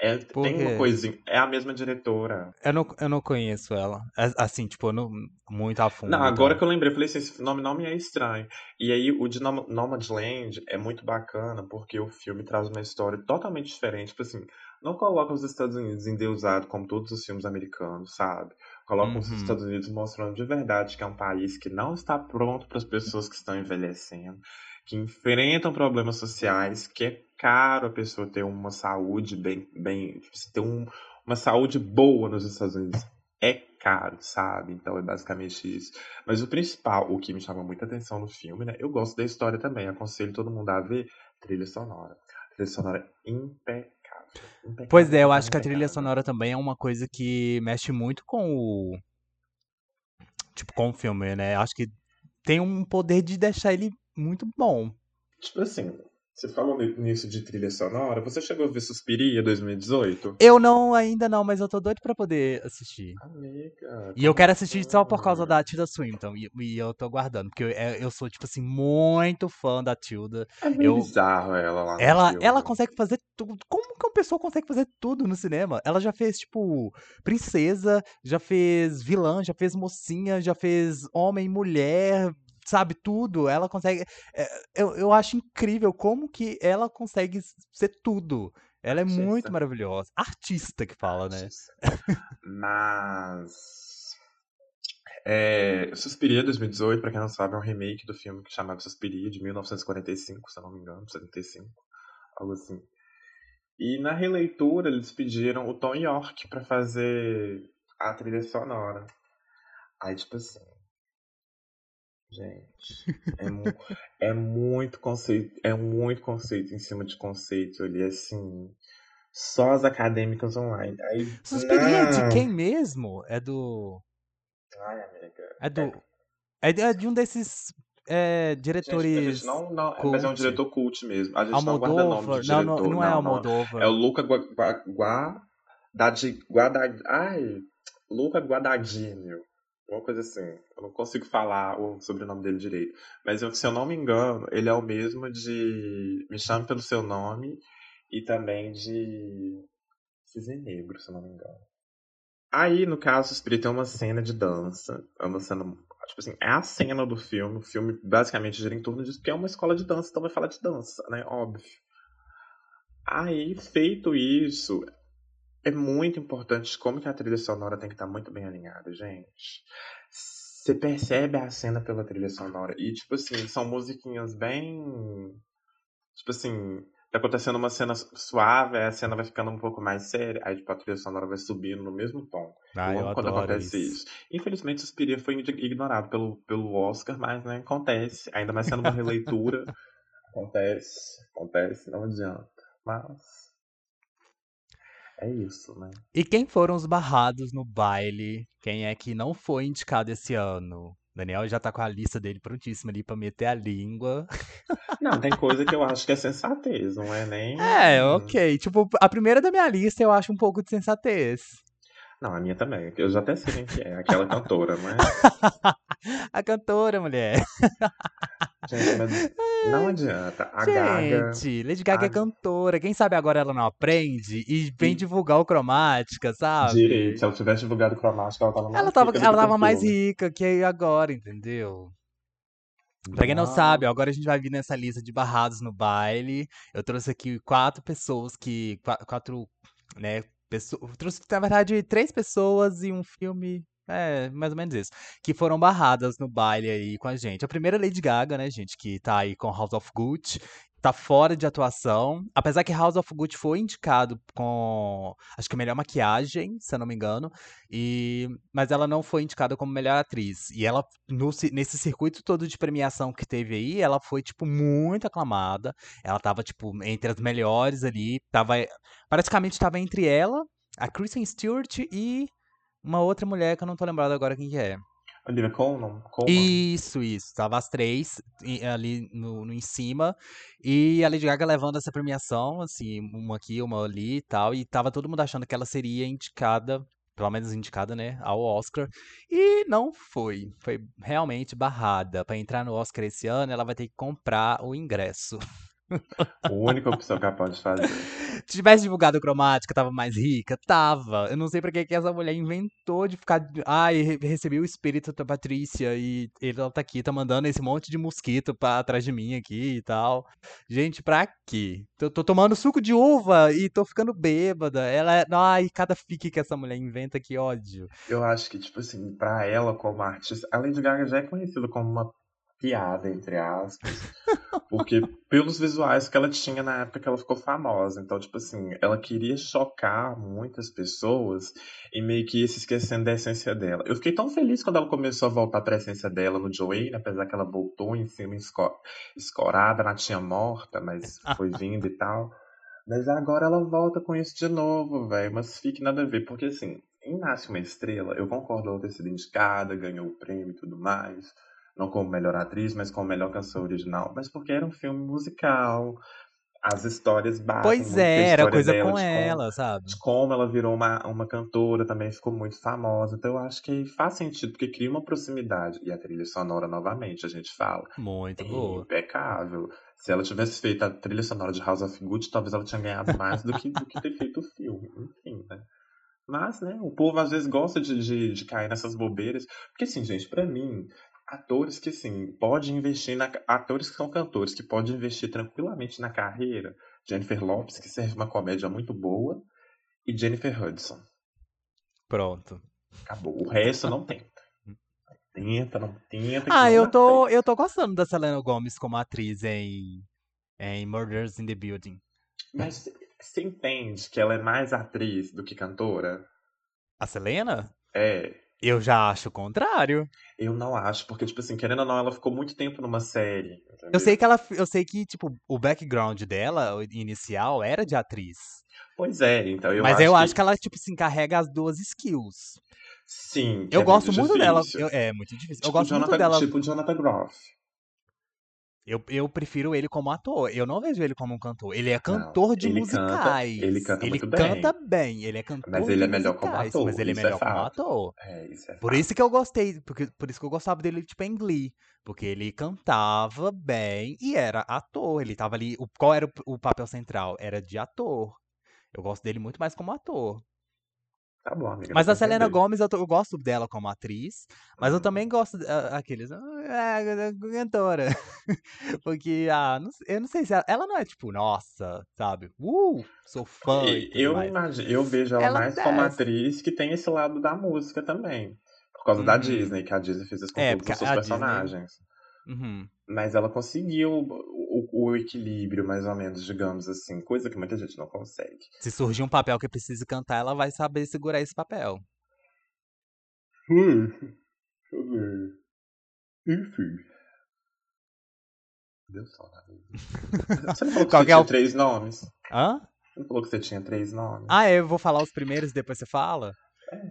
É, tem uma coisinha. É a mesma diretora. Eu não, eu não conheço ela. Assim, tipo, não, muito a fundo. Não, agora então. que eu lembrei, eu falei assim: esse nome não me é estranho. E aí, o de Nomadland é muito bacana porque o filme traz uma história totalmente diferente. Tipo assim, não coloca os Estados Unidos endeusados como todos os filmes americanos, sabe? Coloca uhum. os Estados Unidos mostrando de verdade que é um país que não está pronto para as pessoas que estão envelhecendo, que enfrentam problemas sociais, que é caro a pessoa ter uma saúde bem, bem tipo, ter um, uma saúde boa nos Estados Unidos. É caro, sabe? Então é basicamente isso. Mas o principal, o que me chama muita atenção no filme, né? Eu gosto da história também. Aconselho todo mundo a ver trilha sonora. Trilha sonora impecável. impecável pois é, eu acho que a trilha sonora também é uma coisa que mexe muito com o. Tipo, com o filme, né? Acho que tem um poder de deixar ele muito bom. Tipo assim, você falou nisso de trilha sonora. Você chegou a ver Suspiria 2018? Eu não, ainda não, mas eu tô doido pra poder assistir. Amiga. E eu quero assistir só por causa da Tilda Swinton. E, e eu tô guardando, porque eu, é, eu, sou, tipo assim, muito fã da Tilda. É meio eu, bizarro ela lá. Ela, ela consegue fazer tudo. Como que uma pessoa consegue fazer tudo no cinema? Ela já fez, tipo, princesa, já fez vilã, já fez mocinha, já fez homem, mulher, sabe, tudo. Ela consegue. É, eu, eu acho incrível como que ela consegue ser tudo. Ela é Artista. muito maravilhosa. Artista que fala, né? Artista. né? Mas. É, Suspiria 2018, pra quem não sabe, é um remake do filme que chamava Suspiria, de 1945, se eu não me engano, 75, algo assim. E na releitura eles pediram o Tom York para fazer a trilha sonora. Aí, tipo assim, Gente, é, mu *laughs* é muito conceito, é muito conceito em cima de conceito ali, assim. Só as acadêmicas online. Aí, Suspiria não. de quem mesmo? É do. Ai, amiga. É do. É, é de um desses é, diretores. Gente, não, não, mas é um diretor cult mesmo. A gente Almodóvar. não guarda nome de diretor. Não, não, não é Almodóvar. É o Luca Guadagnino. Gua, Guada, ai, Luca Guadagnino. Uma coisa assim, eu não consigo falar o sobrenome dele direito. Mas se eu não me engano, ele é o mesmo de Me Chame Pelo Seu Nome e também de Cisne Negro, se eu não me engano. Aí, no caso, o Spirit tem uma cena de dança, uma cena, tipo assim, é a cena do filme, o filme basicamente gira em torno disso, porque é uma escola de dança, então vai falar de dança, né, óbvio. Aí, feito isso, é muito importante como que a trilha sonora tem que estar tá muito bem alinhada, gente. Você percebe a cena pela trilha sonora. E, tipo assim, são musiquinhas bem. Tipo assim, tá acontecendo uma cena suave, aí a cena vai ficando um pouco mais séria, aí tipo, a trilha sonora vai subindo no mesmo tom. Ah, eu quando acontece isso. isso. Infelizmente, Suspiria foi ignorado pelo, pelo Oscar, mas né, acontece. Ainda mais sendo uma releitura. *laughs* acontece, acontece, não adianta. Mas. É isso, né? E quem foram os barrados no baile? Quem é que não foi indicado esse ano? Daniel já tá com a lista dele prontíssima ali pra meter a língua. Não, tem *laughs* coisa que eu acho que é sensatez, não é nem. É, ok. Tipo, a primeira da minha lista eu acho um pouco de sensatez. Não, a minha também. Eu já até sei quem que é, aquela cantora, *laughs* mas. A cantora, mulher. Gente, mas não adianta. A Gente, Gaga. Lady Gaga é a... é cantora. Quem sabe agora ela não aprende e vem divulgar o cromática, sabe? Direito. Se ela tivesse divulgado o cromática, ela tava mais ela tava, rica. Ela tava mais rica que agora, entendeu? Pra quem não sabe, agora a gente vai vir nessa lista de barrados no baile. Eu trouxe aqui quatro pessoas que. Quatro, né? Pessoas, trouxe, na verdade, três pessoas e um filme é, mais ou menos isso. Que foram barradas no baile aí com a gente. A primeira Lady Gaga, né, gente, que tá aí com House of Gucci. Tá fora de atuação. Apesar que House of Gucci foi indicado com. Acho que melhor maquiagem, se eu não me engano. E, mas ela não foi indicada como melhor atriz. E ela, no, nesse circuito todo de premiação que teve aí, ela foi, tipo, muito aclamada. Ela tava, tipo, entre as melhores ali. Tava. Praticamente tava entre ela, a Kristen Stewart e uma outra mulher que eu não tô lembrado agora quem que é. Olivia Colman? Colman? Isso, isso. Tava as três ali no, no, em cima. E a Lady Gaga levando essa premiação, assim, uma aqui, uma ali e tal. E tava todo mundo achando que ela seria indicada, pelo menos indicada, né, ao Oscar. E não foi. Foi realmente barrada. Para entrar no Oscar esse ano, ela vai ter que comprar o ingresso. *laughs* *laughs* A única opção que ela pode fazer. *laughs* Se tivesse divulgado cromática, tava mais rica? Tava. Eu não sei pra que, que essa mulher inventou de ficar. Ai, re- recebi o espírito da Patrícia e ele ela tá aqui, tá mandando esse monte de mosquito pra atrás de mim aqui e tal. Gente, pra quê? Tô, tô tomando suco de uva e tô ficando bêbada. Ela é. Ai, cada fique que essa mulher inventa, que ódio. Eu acho que, tipo assim, pra ela como artista, a Lady Gaga já é conhecida como uma piada, entre aspas. Porque pelos visuais que ela tinha na época que ela ficou famosa. Então, tipo assim, ela queria chocar muitas pessoas e meio que ia se esquecendo da essência dela. Eu fiquei tão feliz quando ela começou a voltar pra essência dela no Joanne, apesar que ela voltou em cima esco- escorada na tia morta, mas foi vindo e tal. Mas agora ela volta com isso de novo, velho. Mas fique nada a ver, porque assim, em Nasce uma Estrela, eu concordo ela ter sido indicada, ganhou o prêmio e tudo mais. Não como melhor atriz, mas como melhor canção original. Mas porque era um filme musical. As histórias batem Pois é, era coisa dela, com de como, ela, sabe? de como ela virou uma, uma cantora, também ficou muito famosa. Então eu acho que faz sentido, porque cria uma proximidade. E a trilha sonora, novamente, a gente fala, Muito é boa. impecável. Se ela tivesse feito a trilha sonora de House of Gucci, talvez ela tinha ganhado mais do que, do que ter feito o filme. Enfim, né? Mas, né, o povo às vezes gosta de, de, de cair nessas bobeiras. Porque, assim, gente, pra mim, atores que, assim, podem investir na. Atores que são cantores, que podem investir tranquilamente na carreira. Jennifer Lopes, que serve uma comédia muito boa. E Jennifer Hudson. Pronto. Acabou. O resto não tenta. Tenta, não tenta. Ah, não eu tô, eu tô gostando da Selena Gomez como atriz em, em Murders in the Building. Mas você entende que ela é mais atriz do que cantora? A Selena? É. Eu já acho o contrário. Eu não acho, porque, tipo assim, querendo ou não, ela ficou muito tempo numa série. Eu Entendeu? sei que ela, eu sei que tipo o background dela o inicial era de atriz, Pois é, então eu mas acho eu que acho que ela tipo se encarrega as duas skills. sim, Eu é gosto muito muito dela. eu- é muito difícil. Eu Tipo gosto muito Jonathan, dela. tipo Jonathan Groff. Eu, eu prefiro ele como ator. Eu não vejo ele como um cantor. Ele é Não, cantor de ele canta, musicais. ele canta Ele muito bem. canta bem. Ele é cantor Mas de ele é melhor como musicais, ator, mas ele é é melhor como fato. ator. É, isso é Por fato. isso que eu gostei, porque, por isso que eu gostava dele, tipo, em Glee. Porque ele cantava bem e era ator. Ele tava ali. o- qual era o, o papel central? Era de ator. Eu gosto dele muito mais como ator. Tá bom, amiga, Mas a Selena entender. Gomez, eu, tô- eu gosto dela como atriz. Mas eu Uhum. também gosto ah, aqueles. Ah, cantora. *laughs* Porque, ah, não eu não sei se ela, ela não é tipo, nossa, sabe? Uh, sou fã e E Eu mais. imagino, eu vejo ela, Ela mais como atriz que tem esse lado da música também. Por causa da Uhum. Disney, que a Disney fez isso com É, todos porque os seus a Disney. personagens. Uhum. Mas ela conseguiu o, o equilíbrio, mais ou menos, digamos assim. Coisa que muita gente não consegue. Se surgir um papel que precise cantar, ela vai saber segurar esse papel. Hum, deixa eu ver. Enfim. Deu sono, amigo. *laughs* Você não falou que Qual você é tinha o- três nomes? Hã? Você não falou que você tinha três nomes? Ah, eu vou falar os primeiros e depois você fala?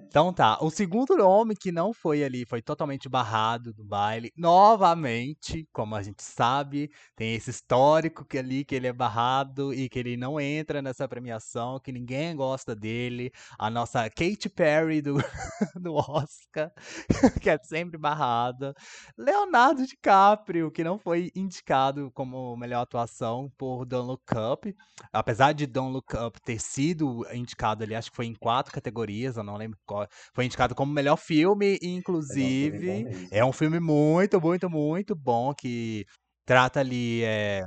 Então tá. O segundo nome que não foi ali, foi totalmente barrado do baile. Novamente, como a gente sabe, tem esse histórico que ali que ele é barrado e que ele não entra nessa premiação, que ninguém gosta dele. A nossa Katy Perry do, *laughs* do Oscar, *laughs* que é sempre barrada. Leonardo DiCaprio, que não foi indicado como melhor atuação por Don't Look Up. Apesar de Don't Look Up ter sido indicado ali, acho que foi em quatro categorias, eu não lembro Foi indicado como melhor filme, inclusive. mesmo. É um filme muito, muito, muito bom que trata ali. É,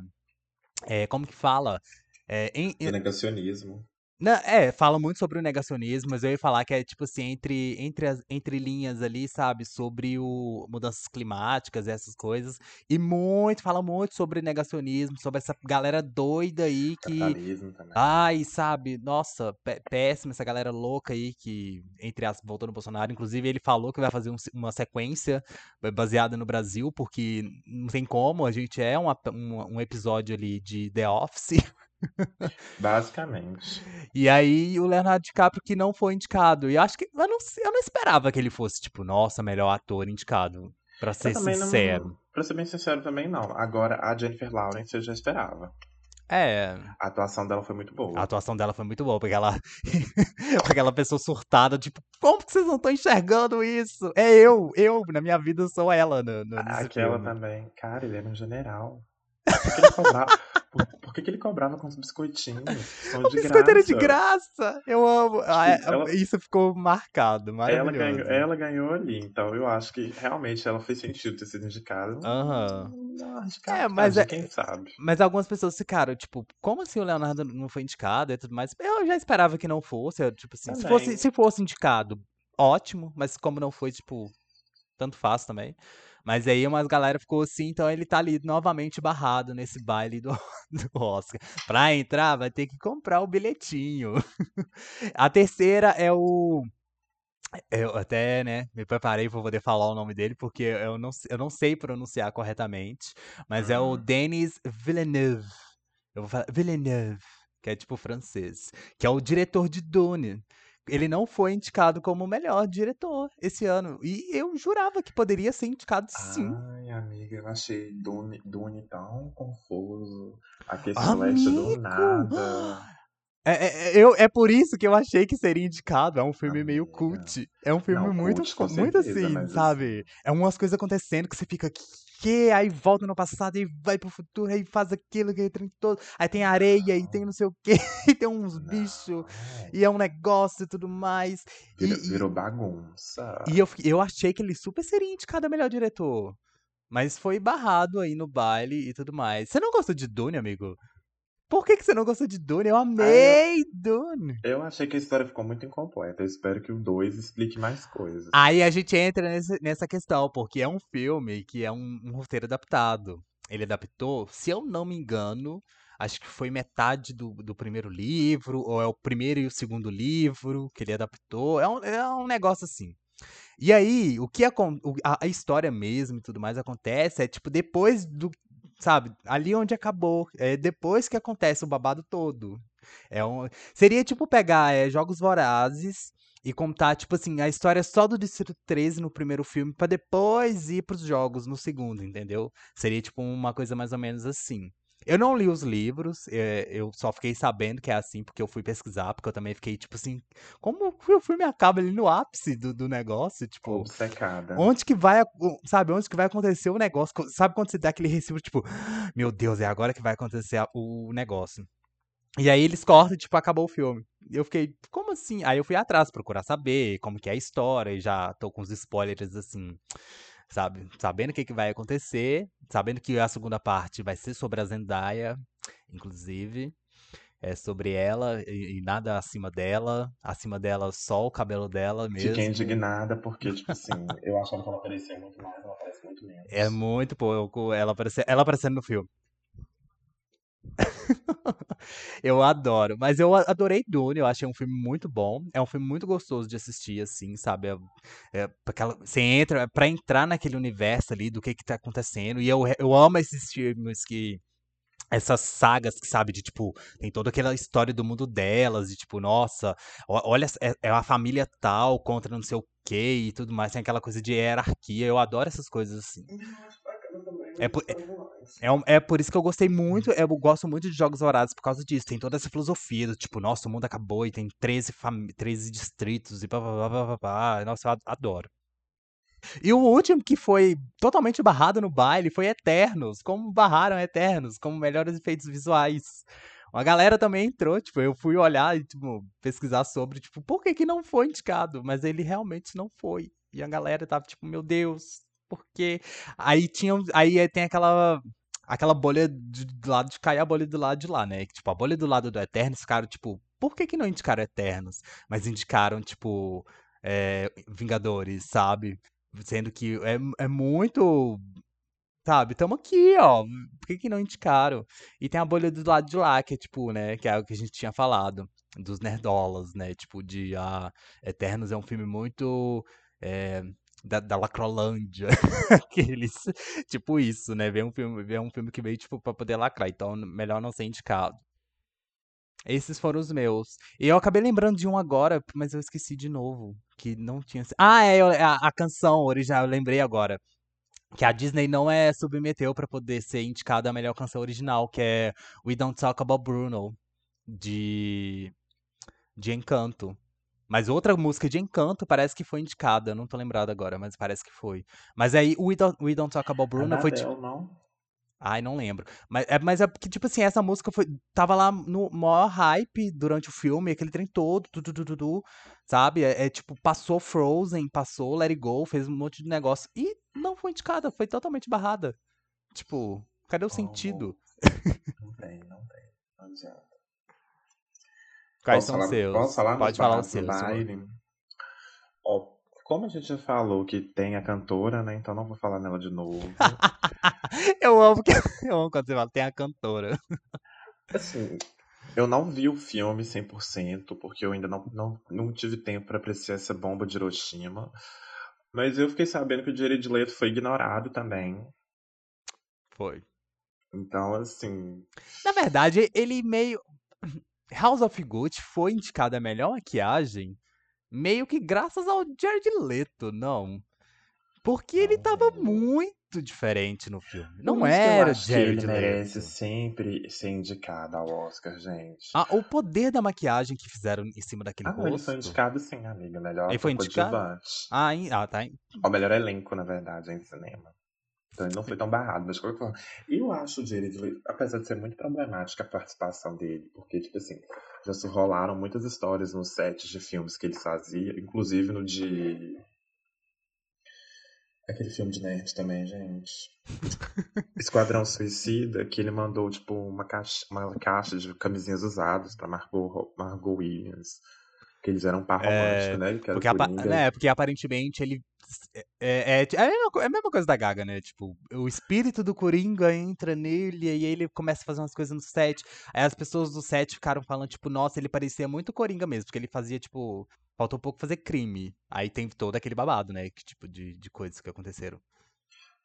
é, como que fala? É, em- Do negacionismo. Não, é, fala muito sobre o negacionismo, mas eu ia falar que é tipo assim, entre, entre as entre linhas ali, sabe, sobre o mudanças climáticas e essas coisas. E muito, fala muito sobre negacionismo, sobre essa galera doida aí que. Capitalismo também. Ai, sabe, nossa, pé- péssima essa galera louca aí que, entre as voltou no Bolsonaro. Inclusive, ele falou que vai fazer um uma sequência baseada no Brasil, porque não tem como, a gente é uma- um, um episódio ali de The Office. *laughs* *laughs* Basicamente. E aí o Leonardo DiCaprio que não foi indicado. E eu acho que eu não, eu não esperava que ele fosse, tipo, nossa, melhor ator indicado. Pra ser sincero. não. Pra ser bem sincero, também não. Agora, a Jennifer Lawrence eu já esperava. É, A atuação dela foi muito boa. a atuação dela foi muito boa, porque ela. *laughs* aquela pessoa surtada, tipo, como que vocês não estão enxergando isso? É eu, eu, na minha vida, sou ela no, no, Aquela filme. também. Cara, ele era um general. Que ele Por, por que, que ele cobrava com os biscoitinhos? *laughs* São O de biscoito era de graça. graça! Eu amo. Ah, é- ela- Isso ficou marcado, Ela maravilhoso. ganhou, ela ganhou ali, então eu acho que realmente ela fez sentido ter sido indicada. Aham. Não, É, indicada, mas é- quem sabe. Mas algumas pessoas ficaram, tipo, como assim o Leonardo não foi indicado e tudo mais? Eu já esperava que não fosse. eu, tipo assim, se fosse, se fosse indicado, ótimo, mas como não foi, tipo, tanto faz também. Mas aí umas galera ficou assim, então ele tá ali novamente barrado nesse baile do, *laughs* do Oscar. Pra entrar, vai ter que comprar o bilhetinho. A terceira é o. Eu até, né, me preparei pra poder falar o nome dele, porque eu não, eu não sei pronunciar corretamente, mas é o Hum. Denis Villeneuve. Eu vou falar Villeneuve, que é tipo francês, que é o diretor de Dune. Ele não foi indicado como o melhor diretor esse ano. E eu jurava que poderia ser indicado sim. Ai, amiga, eu achei Dune, Dune tão confuso. Aquele celeste do nada. *gasps* É, é- é- eu, é por isso que eu achei que seria indicado. É um filme meio Amiga. cult. É um filme Não, muito, cult, muito certeza, assim, sabe? É umas coisas acontecendo que você fica. Que? Aí volta no passado, aí vai pro futuro, aí faz aquilo, que trem todo. Aí tem areia, e tem não sei o quê, *laughs* e tem uns bichos, e é um negócio e tudo mais. E, Vira- e- virou bagunça. e eu, eu achei que ele super seria indicado a melhor diretor. Mas foi barrado aí no baile e tudo mais. Você não gostou de Dune, amigo? Por que, que você não gostou de Dune? Eu amei Dune. Eu achei que a história ficou muito incompleta. Eu espero que o 2 explique mais coisas. Aí a gente entra nesse- nessa questão, porque é um filme que é um, um roteiro adaptado. Ele adaptou, se eu não me engano, acho que foi metade do, do primeiro livro, ou é o primeiro e o segundo livro que ele adaptou. É um, é um negócio assim. E aí, o que a, a história mesmo e tudo mais acontece é tipo depois do. Sabe, ali onde acabou. É depois que acontece o babado todo. É um, seria tipo pegar é, Jogos Vorazes e contar, tipo assim, a história só do Distrito 13 no primeiro filme, pra depois ir pros jogos no segundo, entendeu? Seria tipo uma coisa mais ou menos assim. Eu não li os livros, é, eu só fiquei sabendo que é assim porque eu fui pesquisar, porque eu também fiquei, tipo assim, como o filme acaba ali no ápice do, do negócio? Tipo, Obcecada. onde que vai, sabe, onde que vai acontecer o negócio? Sabe quando você dá aquele recibo, tipo, meu Deus, é agora que vai acontecer o negócio. E aí eles cortam, tipo, acabou o filme. Eu fiquei, como assim? Aí eu fui atrás procurar saber como que é a história e já tô com os spoilers assim, sabe? Sabendo o que que vai acontecer, sabendo que a segunda parte vai ser sobre a Zendaya, inclusive. É sobre ela e, e nada acima dela. Acima dela só o cabelo dela mesmo. Fiquei indignada porque, *laughs* tipo assim, eu achava que ela aparecia muito mais, ela aparece muito menos. É muito pouco ela aparecendo, ela aparecendo no filme. *laughs* eu adoro. Mas eu adorei Dune, eu achei um filme muito bom. É um filme muito gostoso de assistir, assim, sabe? É, é, aquela, você entra, pra entrar naquele universo ali do que que tá acontecendo. E eu, eu amo esses filmes que. Essas sagas que, sabe, de tipo, tem toda aquela história do mundo delas, de tipo, nossa, olha, é, é a família tal contra não sei o que e tudo mais, tem aquela coisa de hierarquia. Eu adoro essas coisas assim. É por- É, um- é por isso que eu gostei muito, eu gosto muito de Jogos Vorazes por causa disso. Tem toda essa filosofia do tipo, nossa, o mundo acabou e tem 13, fami- 13 distritos e pá, pá, pá, pá, pá, pá. Nossa, eu ad- adoro. E o último que foi totalmente barrado no baile foi Eternos. Como barraram Eternos, como melhores efeitos visuais. Uma galera também entrou, tipo, eu fui olhar e, tipo, pesquisar sobre, tipo, por que que não foi indicado? Mas ele realmente não foi. E a galera tava, tipo, meu Deus, por quê? Aí tinha, aí tem aquela aquela bolha de, do lado de cá e a bolha do lado de lá, né? Que, Tipo, a bolha do lado do Eternos ficaram, tipo, por que que não indicaram Eternos? Mas indicaram, tipo, é, Vingadores, sabe? Sendo que é, é muito. Sabe, tamo aqui, ó. Por que, que não indicaram? E tem a bolha do lado de lá, que é tipo, né? Que é o que a gente tinha falado. Dos nerdolas, né? Tipo, de ah, Eternos é um filme muito. é, da, da Lacrolândia. *laughs* Aqueles. Tipo isso, né? Ver um filme, ver um filme que veio, tipo, pra poder lacrar. Então, melhor não ser indicado. Esses foram os meus. E eu acabei lembrando de um agora, mas eu esqueci de novo. Que não tinha. Ah, é, eu- a, a canção original, eu lembrei agora. Que a Disney não é submeteu pra poder ser indicada a melhor canção original, que é We Don't Talk About Bruno, de. de Encanto. Mas outra música de Encanto parece que foi indicada, eu não tô lembrado agora, mas parece que foi. Mas aí, We Don't, We Don't Talk About É Bruno da foi. Adele, não? Ai, não lembro. Mas é, mas é porque, tipo assim, essa música foi, tava lá no maior hype durante o filme, aquele trem todo, tu, tu, tu, tu, sabe? É, é, tipo, passou Frozen, passou Let It Go, fez um monte de negócio e não foi indicada, foi totalmente barrada. Tipo, cadê o sentido? Não tem, não tem. Não. Quais Posso são falar, seus? posso falar Pode falar os seus. baile? Ó, como a gente já falou que tem a cantora, né? Então não vou falar nela de novo. *laughs* eu amo que eu amo quando você fala, tem a cantora. Assim, eu não vi o filme 100%, porque eu ainda não, não, não tive tempo pra apreciar essa bomba de Hiroshima. Mas eu fiquei sabendo que o Jared Leto foi ignorado também. Foi. Então, assim, Na verdade, ele meio. House of Gucci foi indicada a melhor maquiagem, meio que graças ao Jared Leto, não. Porque ele tava muito diferente no filme. Não eu era o acho que ele Jared merece Leto. sempre ser indicado ao Oscar, gente. Ah, o poder da maquiagem que fizeram em cima daquele Ah, não, ele foi rosto. indicado sim, amiga. Melhor Ele foi indicado? Ah, em- ah, tá. em- Ou melhor elenco, na verdade, em cinema. Então ele não foi tão barrado, mas de qualquer forma. Eu acho o Jared apesar de ser muito problemática a participação dele, porque, tipo assim, já se rolaram muitas histórias nos sets de filmes que ele fazia, inclusive no de. Aquele filme de nerd também, gente. *laughs* Esquadrão Suicida, que ele mandou, tipo, uma caixa, uma caixa de camisinhas usadas pra Margot, Margot Williams. Que eles eram um par É, romântico, né? Que era Porque, Coringa. né, porque aparentemente ele. É, é, é, a mesma, co- é a mesma coisa da Gaga, né? Tipo, o espírito do Coringa entra nele e aí ele começa a fazer umas coisas no set. Aí as pessoas do set ficaram falando, tipo, nossa, ele parecia muito Coringa mesmo, porque ele fazia, tipo. Faltou um pouco fazer crime. Aí tem todo aquele babado, né? Que tipo de, de coisas que aconteceram.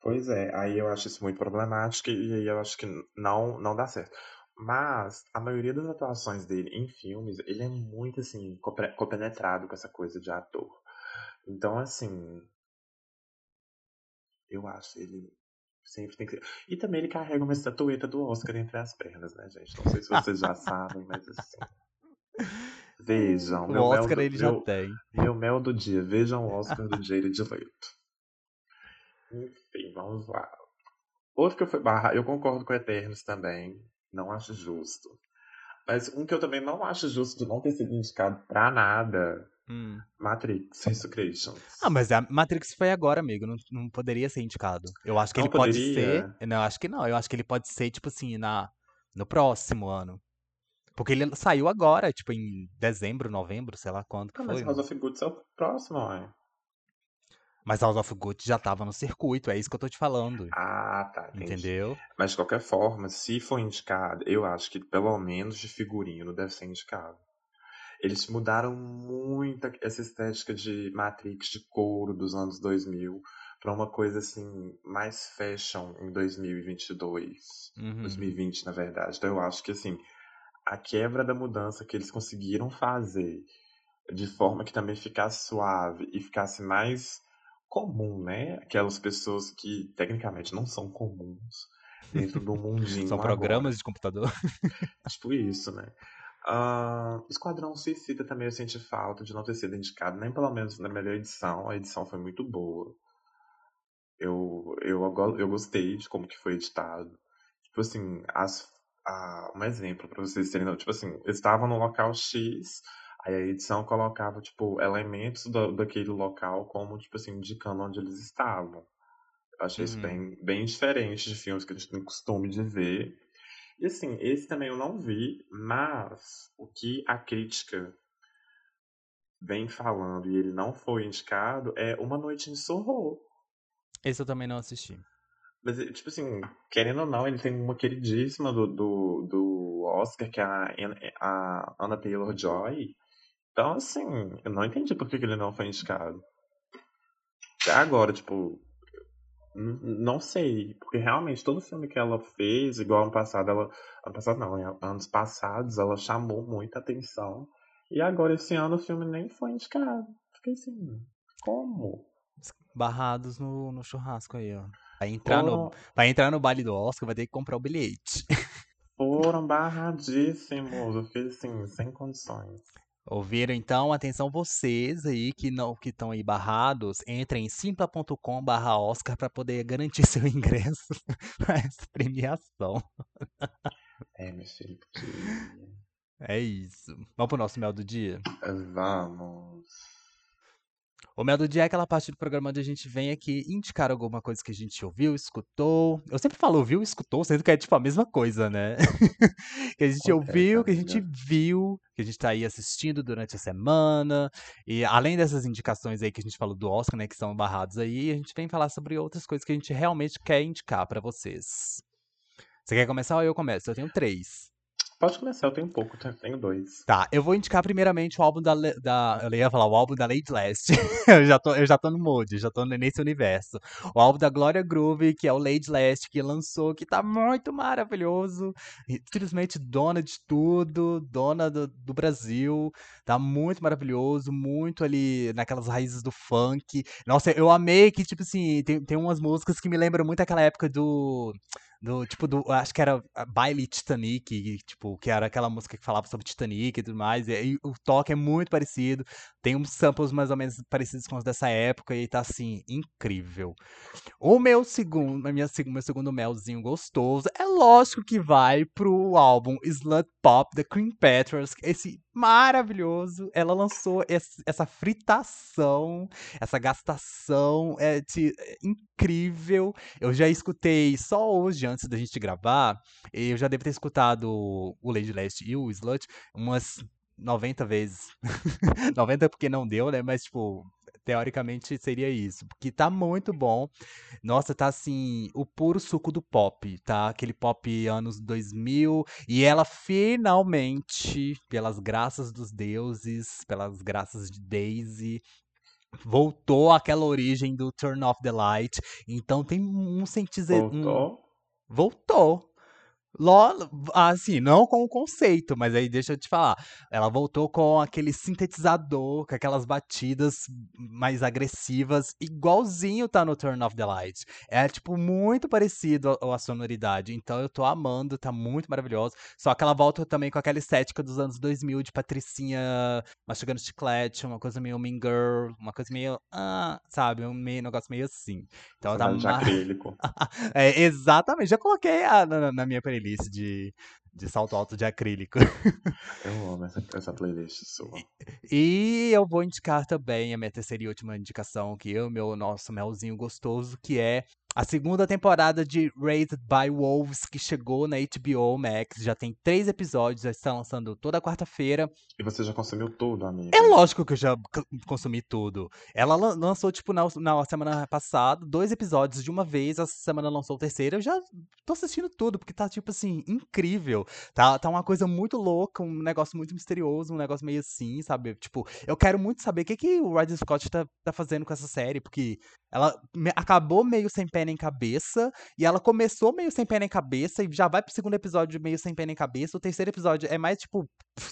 Pois é, aí eu acho isso muito problemático e aí eu acho que não, não dá certo. Mas a maioria das atuações dele em filmes, ele é muito assim, compenetrado com essa coisa de ator. Então, assim, eu acho ele sempre tem que ser. E também ele carrega uma estatueta do Oscar entre as pernas, né, gente? Não sei se vocês já sabem, mas assim. *laughs* Vejam, O meu mel Oscar do, ele já meu, tem. meu mel do dia, vejam o Oscar do *laughs* Jared Leto. Enfim, vamos lá. Outro que eu fui barrar, eu concordo com Eternos também. Não acho justo. Mas um que eu também não acho justo de não ter sido indicado pra nada. Hum. Matrix, Resurrections. Ah, mas a Matrix foi agora, amigo. Não, não poderia ser indicado. Eu acho que Não ele pode poderia? ser. Não, eu acho que não. Eu acho que ele pode ser, tipo assim, na, no próximo ano. Porque ele saiu agora, tipo, em dezembro, novembro, sei lá quando Ah, mas. House of Goods é o próximo, ué. Mas House of Gucci já tava no circuito, é isso que eu tô te falando. Ah, tá, entendi. Entendeu? Mas de qualquer forma, se for indicado, eu acho que pelo menos de figurino deve ser indicado. Eles mudaram muito essa estética de Matrix de couro dos anos 2000 pra uma coisa assim mais fashion em 2022, Uhum. 2020 na verdade. Então eu acho que assim a quebra da mudança que eles conseguiram fazer de forma que também ficasse suave e ficasse mais comum, né? Aquelas pessoas que tecnicamente não são comuns dentro do mundinho São agora. programas de computador. *laughs* Tipo isso, né? Ah, Esquadrão Suicida também eu senti falta de não ter sido indicado, nem pelo menos na melhor edição. A edição foi muito boa. Eu, eu, eu gostei de como que foi editado. Tipo assim, as, ah, um exemplo pra vocês terem, tipo assim, eles estavam no local X, aí a edição colocava, tipo, elementos do, daquele local como, tipo assim, indicando onde eles estavam. Eu achei isso Uhum. bem, bem diferente de filmes que a gente tem costume de ver. E assim, esse também eu não vi, mas o que a crítica vem falando e ele não foi indicado é Uma Noite em Sorro. Esse eu também não assisti. Mas, tipo assim, querendo ou não, ele tem uma queridíssima do, do, do Oscar, que é a, a Anna Taylor-Joy. Então, assim, eu não entendi por que que ele não foi indicado. Até agora, tipo, não sei. Porque realmente todo filme que ela fez, igual ano passado, ela. Ano passado não, em anos passados, ela chamou muita atenção. E agora, esse ano, o filme nem foi indicado. Fiquei assim, como? Barrados no, no churrasco aí, ó. Pra entrar, no, pra entrar no baile do Oscar, vai ter que comprar o bilhete. foram barradíssimos. Eu fiquei assim, sem condições. Ouviram então? Atenção vocês aí que não que estão aí barrados, entrem em simpla.com/oscar para poder garantir *laughs* seu ingresso para essa premiação. É, meu filho, porque... É isso. Vamos pro nosso mel do dia? Vamos. O mel do dia é aquela parte do programa onde a gente vem aqui indicar alguma coisa que a gente ouviu, escutou. Eu sempre falo ouviu, escutou, sendo que é tipo a mesma coisa, né? *laughs* que a gente ouviu, que a gente viu, que a gente tá aí assistindo durante a semana. E além dessas indicações aí que a gente falou do Oscar, né, que são barrados aí, a gente vem falar sobre outras coisas que a gente realmente quer indicar para vocês. Você quer começar ou eu começo? Eu tenho três. Pode começar, eu tenho pouco, tenho dois. Tá, eu vou indicar primeiramente o álbum da. da eu ia falar o álbum da Lady Last. *laughs* eu, já tô, eu já tô no mood, já tô nesse universo. O álbum da Gloria Groove, que é o Lady Last, que lançou, que tá muito maravilhoso. Simplesmente dona de tudo, dona do, do Brasil. Tá muito maravilhoso, muito ali naquelas raízes do funk. Nossa, eu amei que, tipo assim, tem, tem umas músicas que me lembram muito aquela época do. Do, tipo, do, acho que era Baile Titanic, tipo, que era aquela música que falava sobre Titanic e tudo mais. E, e, o toque é muito parecido. Tem uns samples mais ou menos parecidos com os dessa época e tá assim, incrível. O meu segundo, a minha, meu segundo melzinho gostoso é lógico que vai pro álbum Slut Pop da Cream Petras, esse maravilhoso. Ela lançou esse, essa fritação, essa gastação é, de, é, incrível. Eu já escutei só hoje, antes da gente gravar, eu já devo ter escutado o Lady Last e o Slut umas 90 vezes. *laughs* 90 porque não deu, né? Mas, tipo, teoricamente seria isso. Porque tá muito bom. Nossa, tá assim, o puro suco do pop, tá? Aquele pop anos 2000. E ela finalmente, pelas graças dos deuses, pelas graças de Daisy, voltou àquela origem do Turn Off the Light. Então tem um sentido. Voltou? Um... Voltou. LOL, assim, não com o conceito, mas aí deixa eu te falar. Ela voltou com aquele sintetizador, com aquelas batidas mais agressivas, igualzinho tá no Turn Off the Light. É, tipo, muito parecido a, a sonoridade. Então eu tô amando, tá muito maravilhoso. Só que ela volta também com aquela estética dos anos 2000, de Patricinha mastigando chiclete, uma coisa meio Mean Girl, uma coisa meio. Ah, sabe? Um meio, negócio meio assim. Então tá. De acrílico. *laughs* é, exatamente, já coloquei a, na, na minha playlist de, de salto alto de acrílico. Eu amo essa, essa playlist sua. E, e, eu vou indicar também a minha terceira e última indicação, que eu, meu nosso melzinho gostoso, que é a segunda temporada de Raised by Wolves, que chegou na HBO Max, já tem três episódios, já está lançando toda quarta-feira. E você já consumiu tudo, amigo? É lógico que eu já consumi tudo. Ela lançou, tipo, na, na semana passada, dois episódios de uma vez, essa semana lançou o terceiro, eu já tô assistindo tudo, porque tá, tipo assim, incrível. Tá, tá uma coisa muito louca, um negócio muito misterioso, um negócio meio assim, sabe? Tipo, eu quero muito saber o que, que o Ridley Scott tá, tá fazendo com essa série, porque ela acabou meio sem pé nem cabeça, e ela começou meio sem pé nem cabeça, e já vai pro segundo episódio meio sem pé nem cabeça. O terceiro episódio é mais tipo, o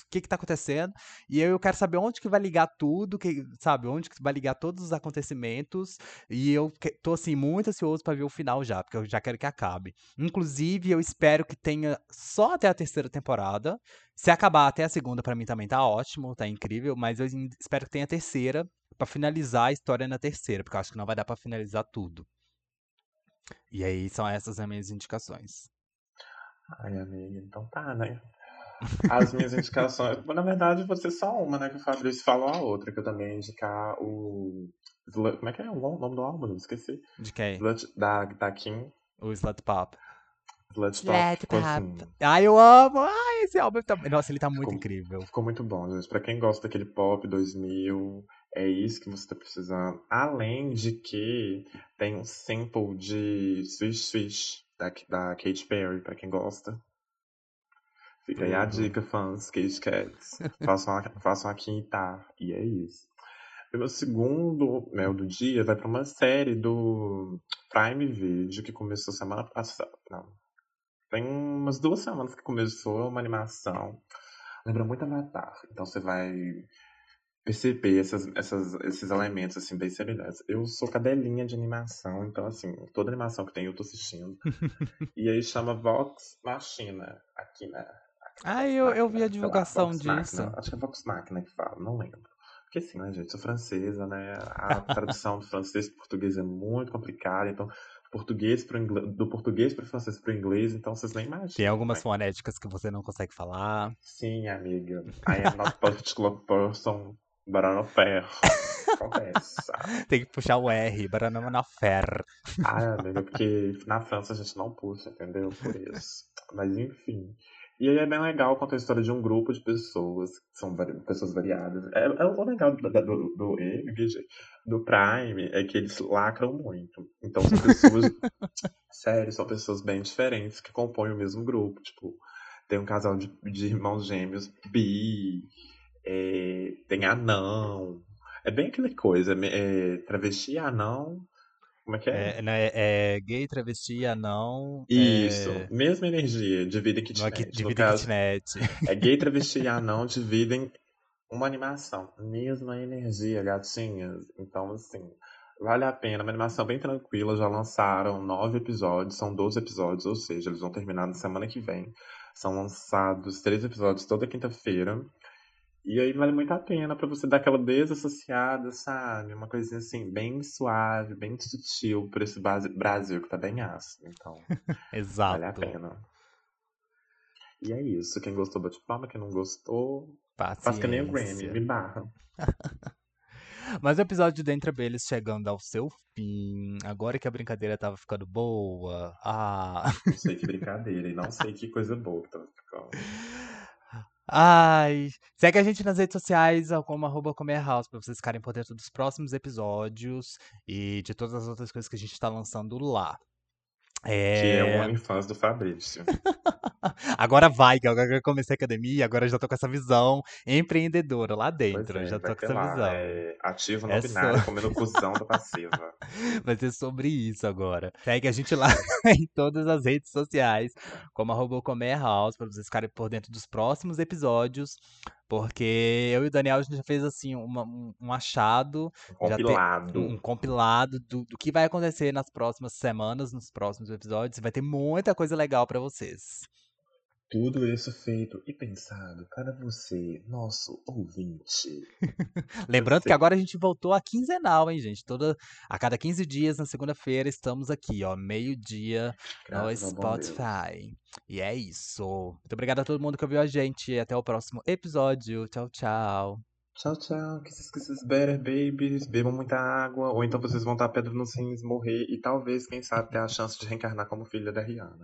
que que tá acontecendo? E eu quero saber onde que vai ligar tudo, que, sabe? Onde que vai ligar todos os acontecimentos. E eu que, tô, assim, muito ansioso para ver o final já, porque eu já quero que acabe. Inclusive, eu espero que tenha só até a terceira temporada. Se acabar até a segunda, para mim também tá ótimo, tá incrível, mas eu espero que tenha a terceira para finalizar a história na terceira, porque eu acho que não vai dar para finalizar tudo. E aí são essas as minhas indicações. Ai, amiga, então tá, né? As minhas *laughs* indicações. Na verdade, você só uma, né? Que o Fabrício falou a outra, que eu também ia indicar o. Como é que é o nome do álbum? Não esqueci. De quem? da, da Kim. O Slut Pop. Slut Pop. Pop. Assim... Ai, eu amo! Ai, esse álbum tá. Nossa, ele tá muito ficou, incrível. Ficou muito bom, gente. Pra quem gosta daquele pop 2000, é isso que você está precisando. Além de que tem um sample de Swish Swish da, da Katy Perry, para quem gosta. Fica aí a uhum. dica, fãs, Kate Cats. façam, façam aqui em. E é isso. O meu segundo mel do dia vai para uma série do Prime Video que começou semana passada. Não. Tem umas duas semanas que começou uma animação. Lembra muito Avatar. Então você vai perceber essas, essas, esses elementos assim bem semelhantes. Eu sou cadelinha de animação, então assim, toda animação que tem eu tô assistindo. *laughs* e aí chama Vox Machina, aqui na Ah, eu, eu vi a divulgação Vox disso. Machina. Acho que é Vox Machina que fala, não lembro. Porque assim, né, gente, sou francesa, né? A *laughs* tradução do francês para português é muito complicada, então português pro inglês, do português para francês para inglês, então vocês nem imaginam. Tem algumas né? fonéticas que você não consegue falar. Sim, amiga. I am not particular person, pair. Acontece, sabe? Tem que puxar o R, Baranama na fer. Ah, amiga, porque na França a gente não puxa, entendeu? Por isso. Mas enfim. E aí é bem legal contar a história de um grupo de pessoas, que são vari- pessoas variadas. É, é o legal do, do, do, MVG, do Prime, é que eles lacram muito. Então são pessoas. *laughs* sério, são pessoas bem diferentes que compõem o mesmo grupo. Tipo, tem um casal de, de irmãos gêmeos bi, é, tem anão. É bem aquela coisa, é, travesti, anão. Como é que é? É, né, é gay, travesti, anão. Isso, É, mesma energia, dividem no, kitnet. de No vida caso, kitnet. é gay, travesti e *laughs* anão dividem uma animação. Mesma energia, gatinhas. Então, assim, vale a pena. Uma animação bem tranquila. Já lançaram nove episódios, são 12 episódios, ou seja, eles vão terminar na semana que vem. São lançados três episódios toda quinta-feira. E aí vale muito a pena pra você dar aquela desassociada, sabe? Uma coisinha assim, bem suave, bem sutil pra esse base- Brasil que tá bem ácido. Então, *laughs* vale a Exato. pena. E é isso. Quem gostou, bate palma. Quem não gostou, faz que nem o Grammy, Paciência. me barra. *laughs* Mas o episódio de Dentre Abelhas chegando ao seu fim. Agora que a brincadeira tava ficando boa. Ah. Não sei que brincadeira e não sei que coisa boa que tava ficando. *laughs* Ai. Segue a gente nas redes sociais, como arroba Comer House, pra vocês ficarem por dentro dos próximos episódios e de todas as outras coisas que a gente tá lançando lá. Que é o É... OnlyFans do Fabrício. *laughs* Agora vai, que agora eu comecei a academia, agora eu já tô com essa visão empreendedora lá dentro. é, já tô com essa lá. visão. É, ativo É não binário só- comendo cuzão da passiva. *laughs* Vai ser sobre isso agora. Segue a gente lá *laughs* em todas as redes sociais, como arroba Comer House, pra vocês ficarem por dentro dos próximos episódios. Porque eu e o Daniel, a gente já fez assim uma- um, achado, Compilado. um, compilado do, do que vai acontecer nas próximas semanas, nos próximos episódios. Vai ter muita coisa legal pra vocês. Tudo isso feito e pensado para você, nosso ouvinte. *laughs* Lembrando que Você- agora a gente voltou a quinzenal, hein, gente? Toda, a cada 15 dias, na segunda-feira, estamos aqui, ó, meio-dia no. Spotify. E é isso. Muito obrigado a todo mundo que ouviu a gente. E até o próximo episódio. Tchau, tchau. Tchau, tchau. Kisses, kisses, better, babies. Bebam muita água. Ou então vocês vão dar pedra nos rins, morrer. E talvez, quem sabe, ter a chance de reencarnar como filha da Rihanna.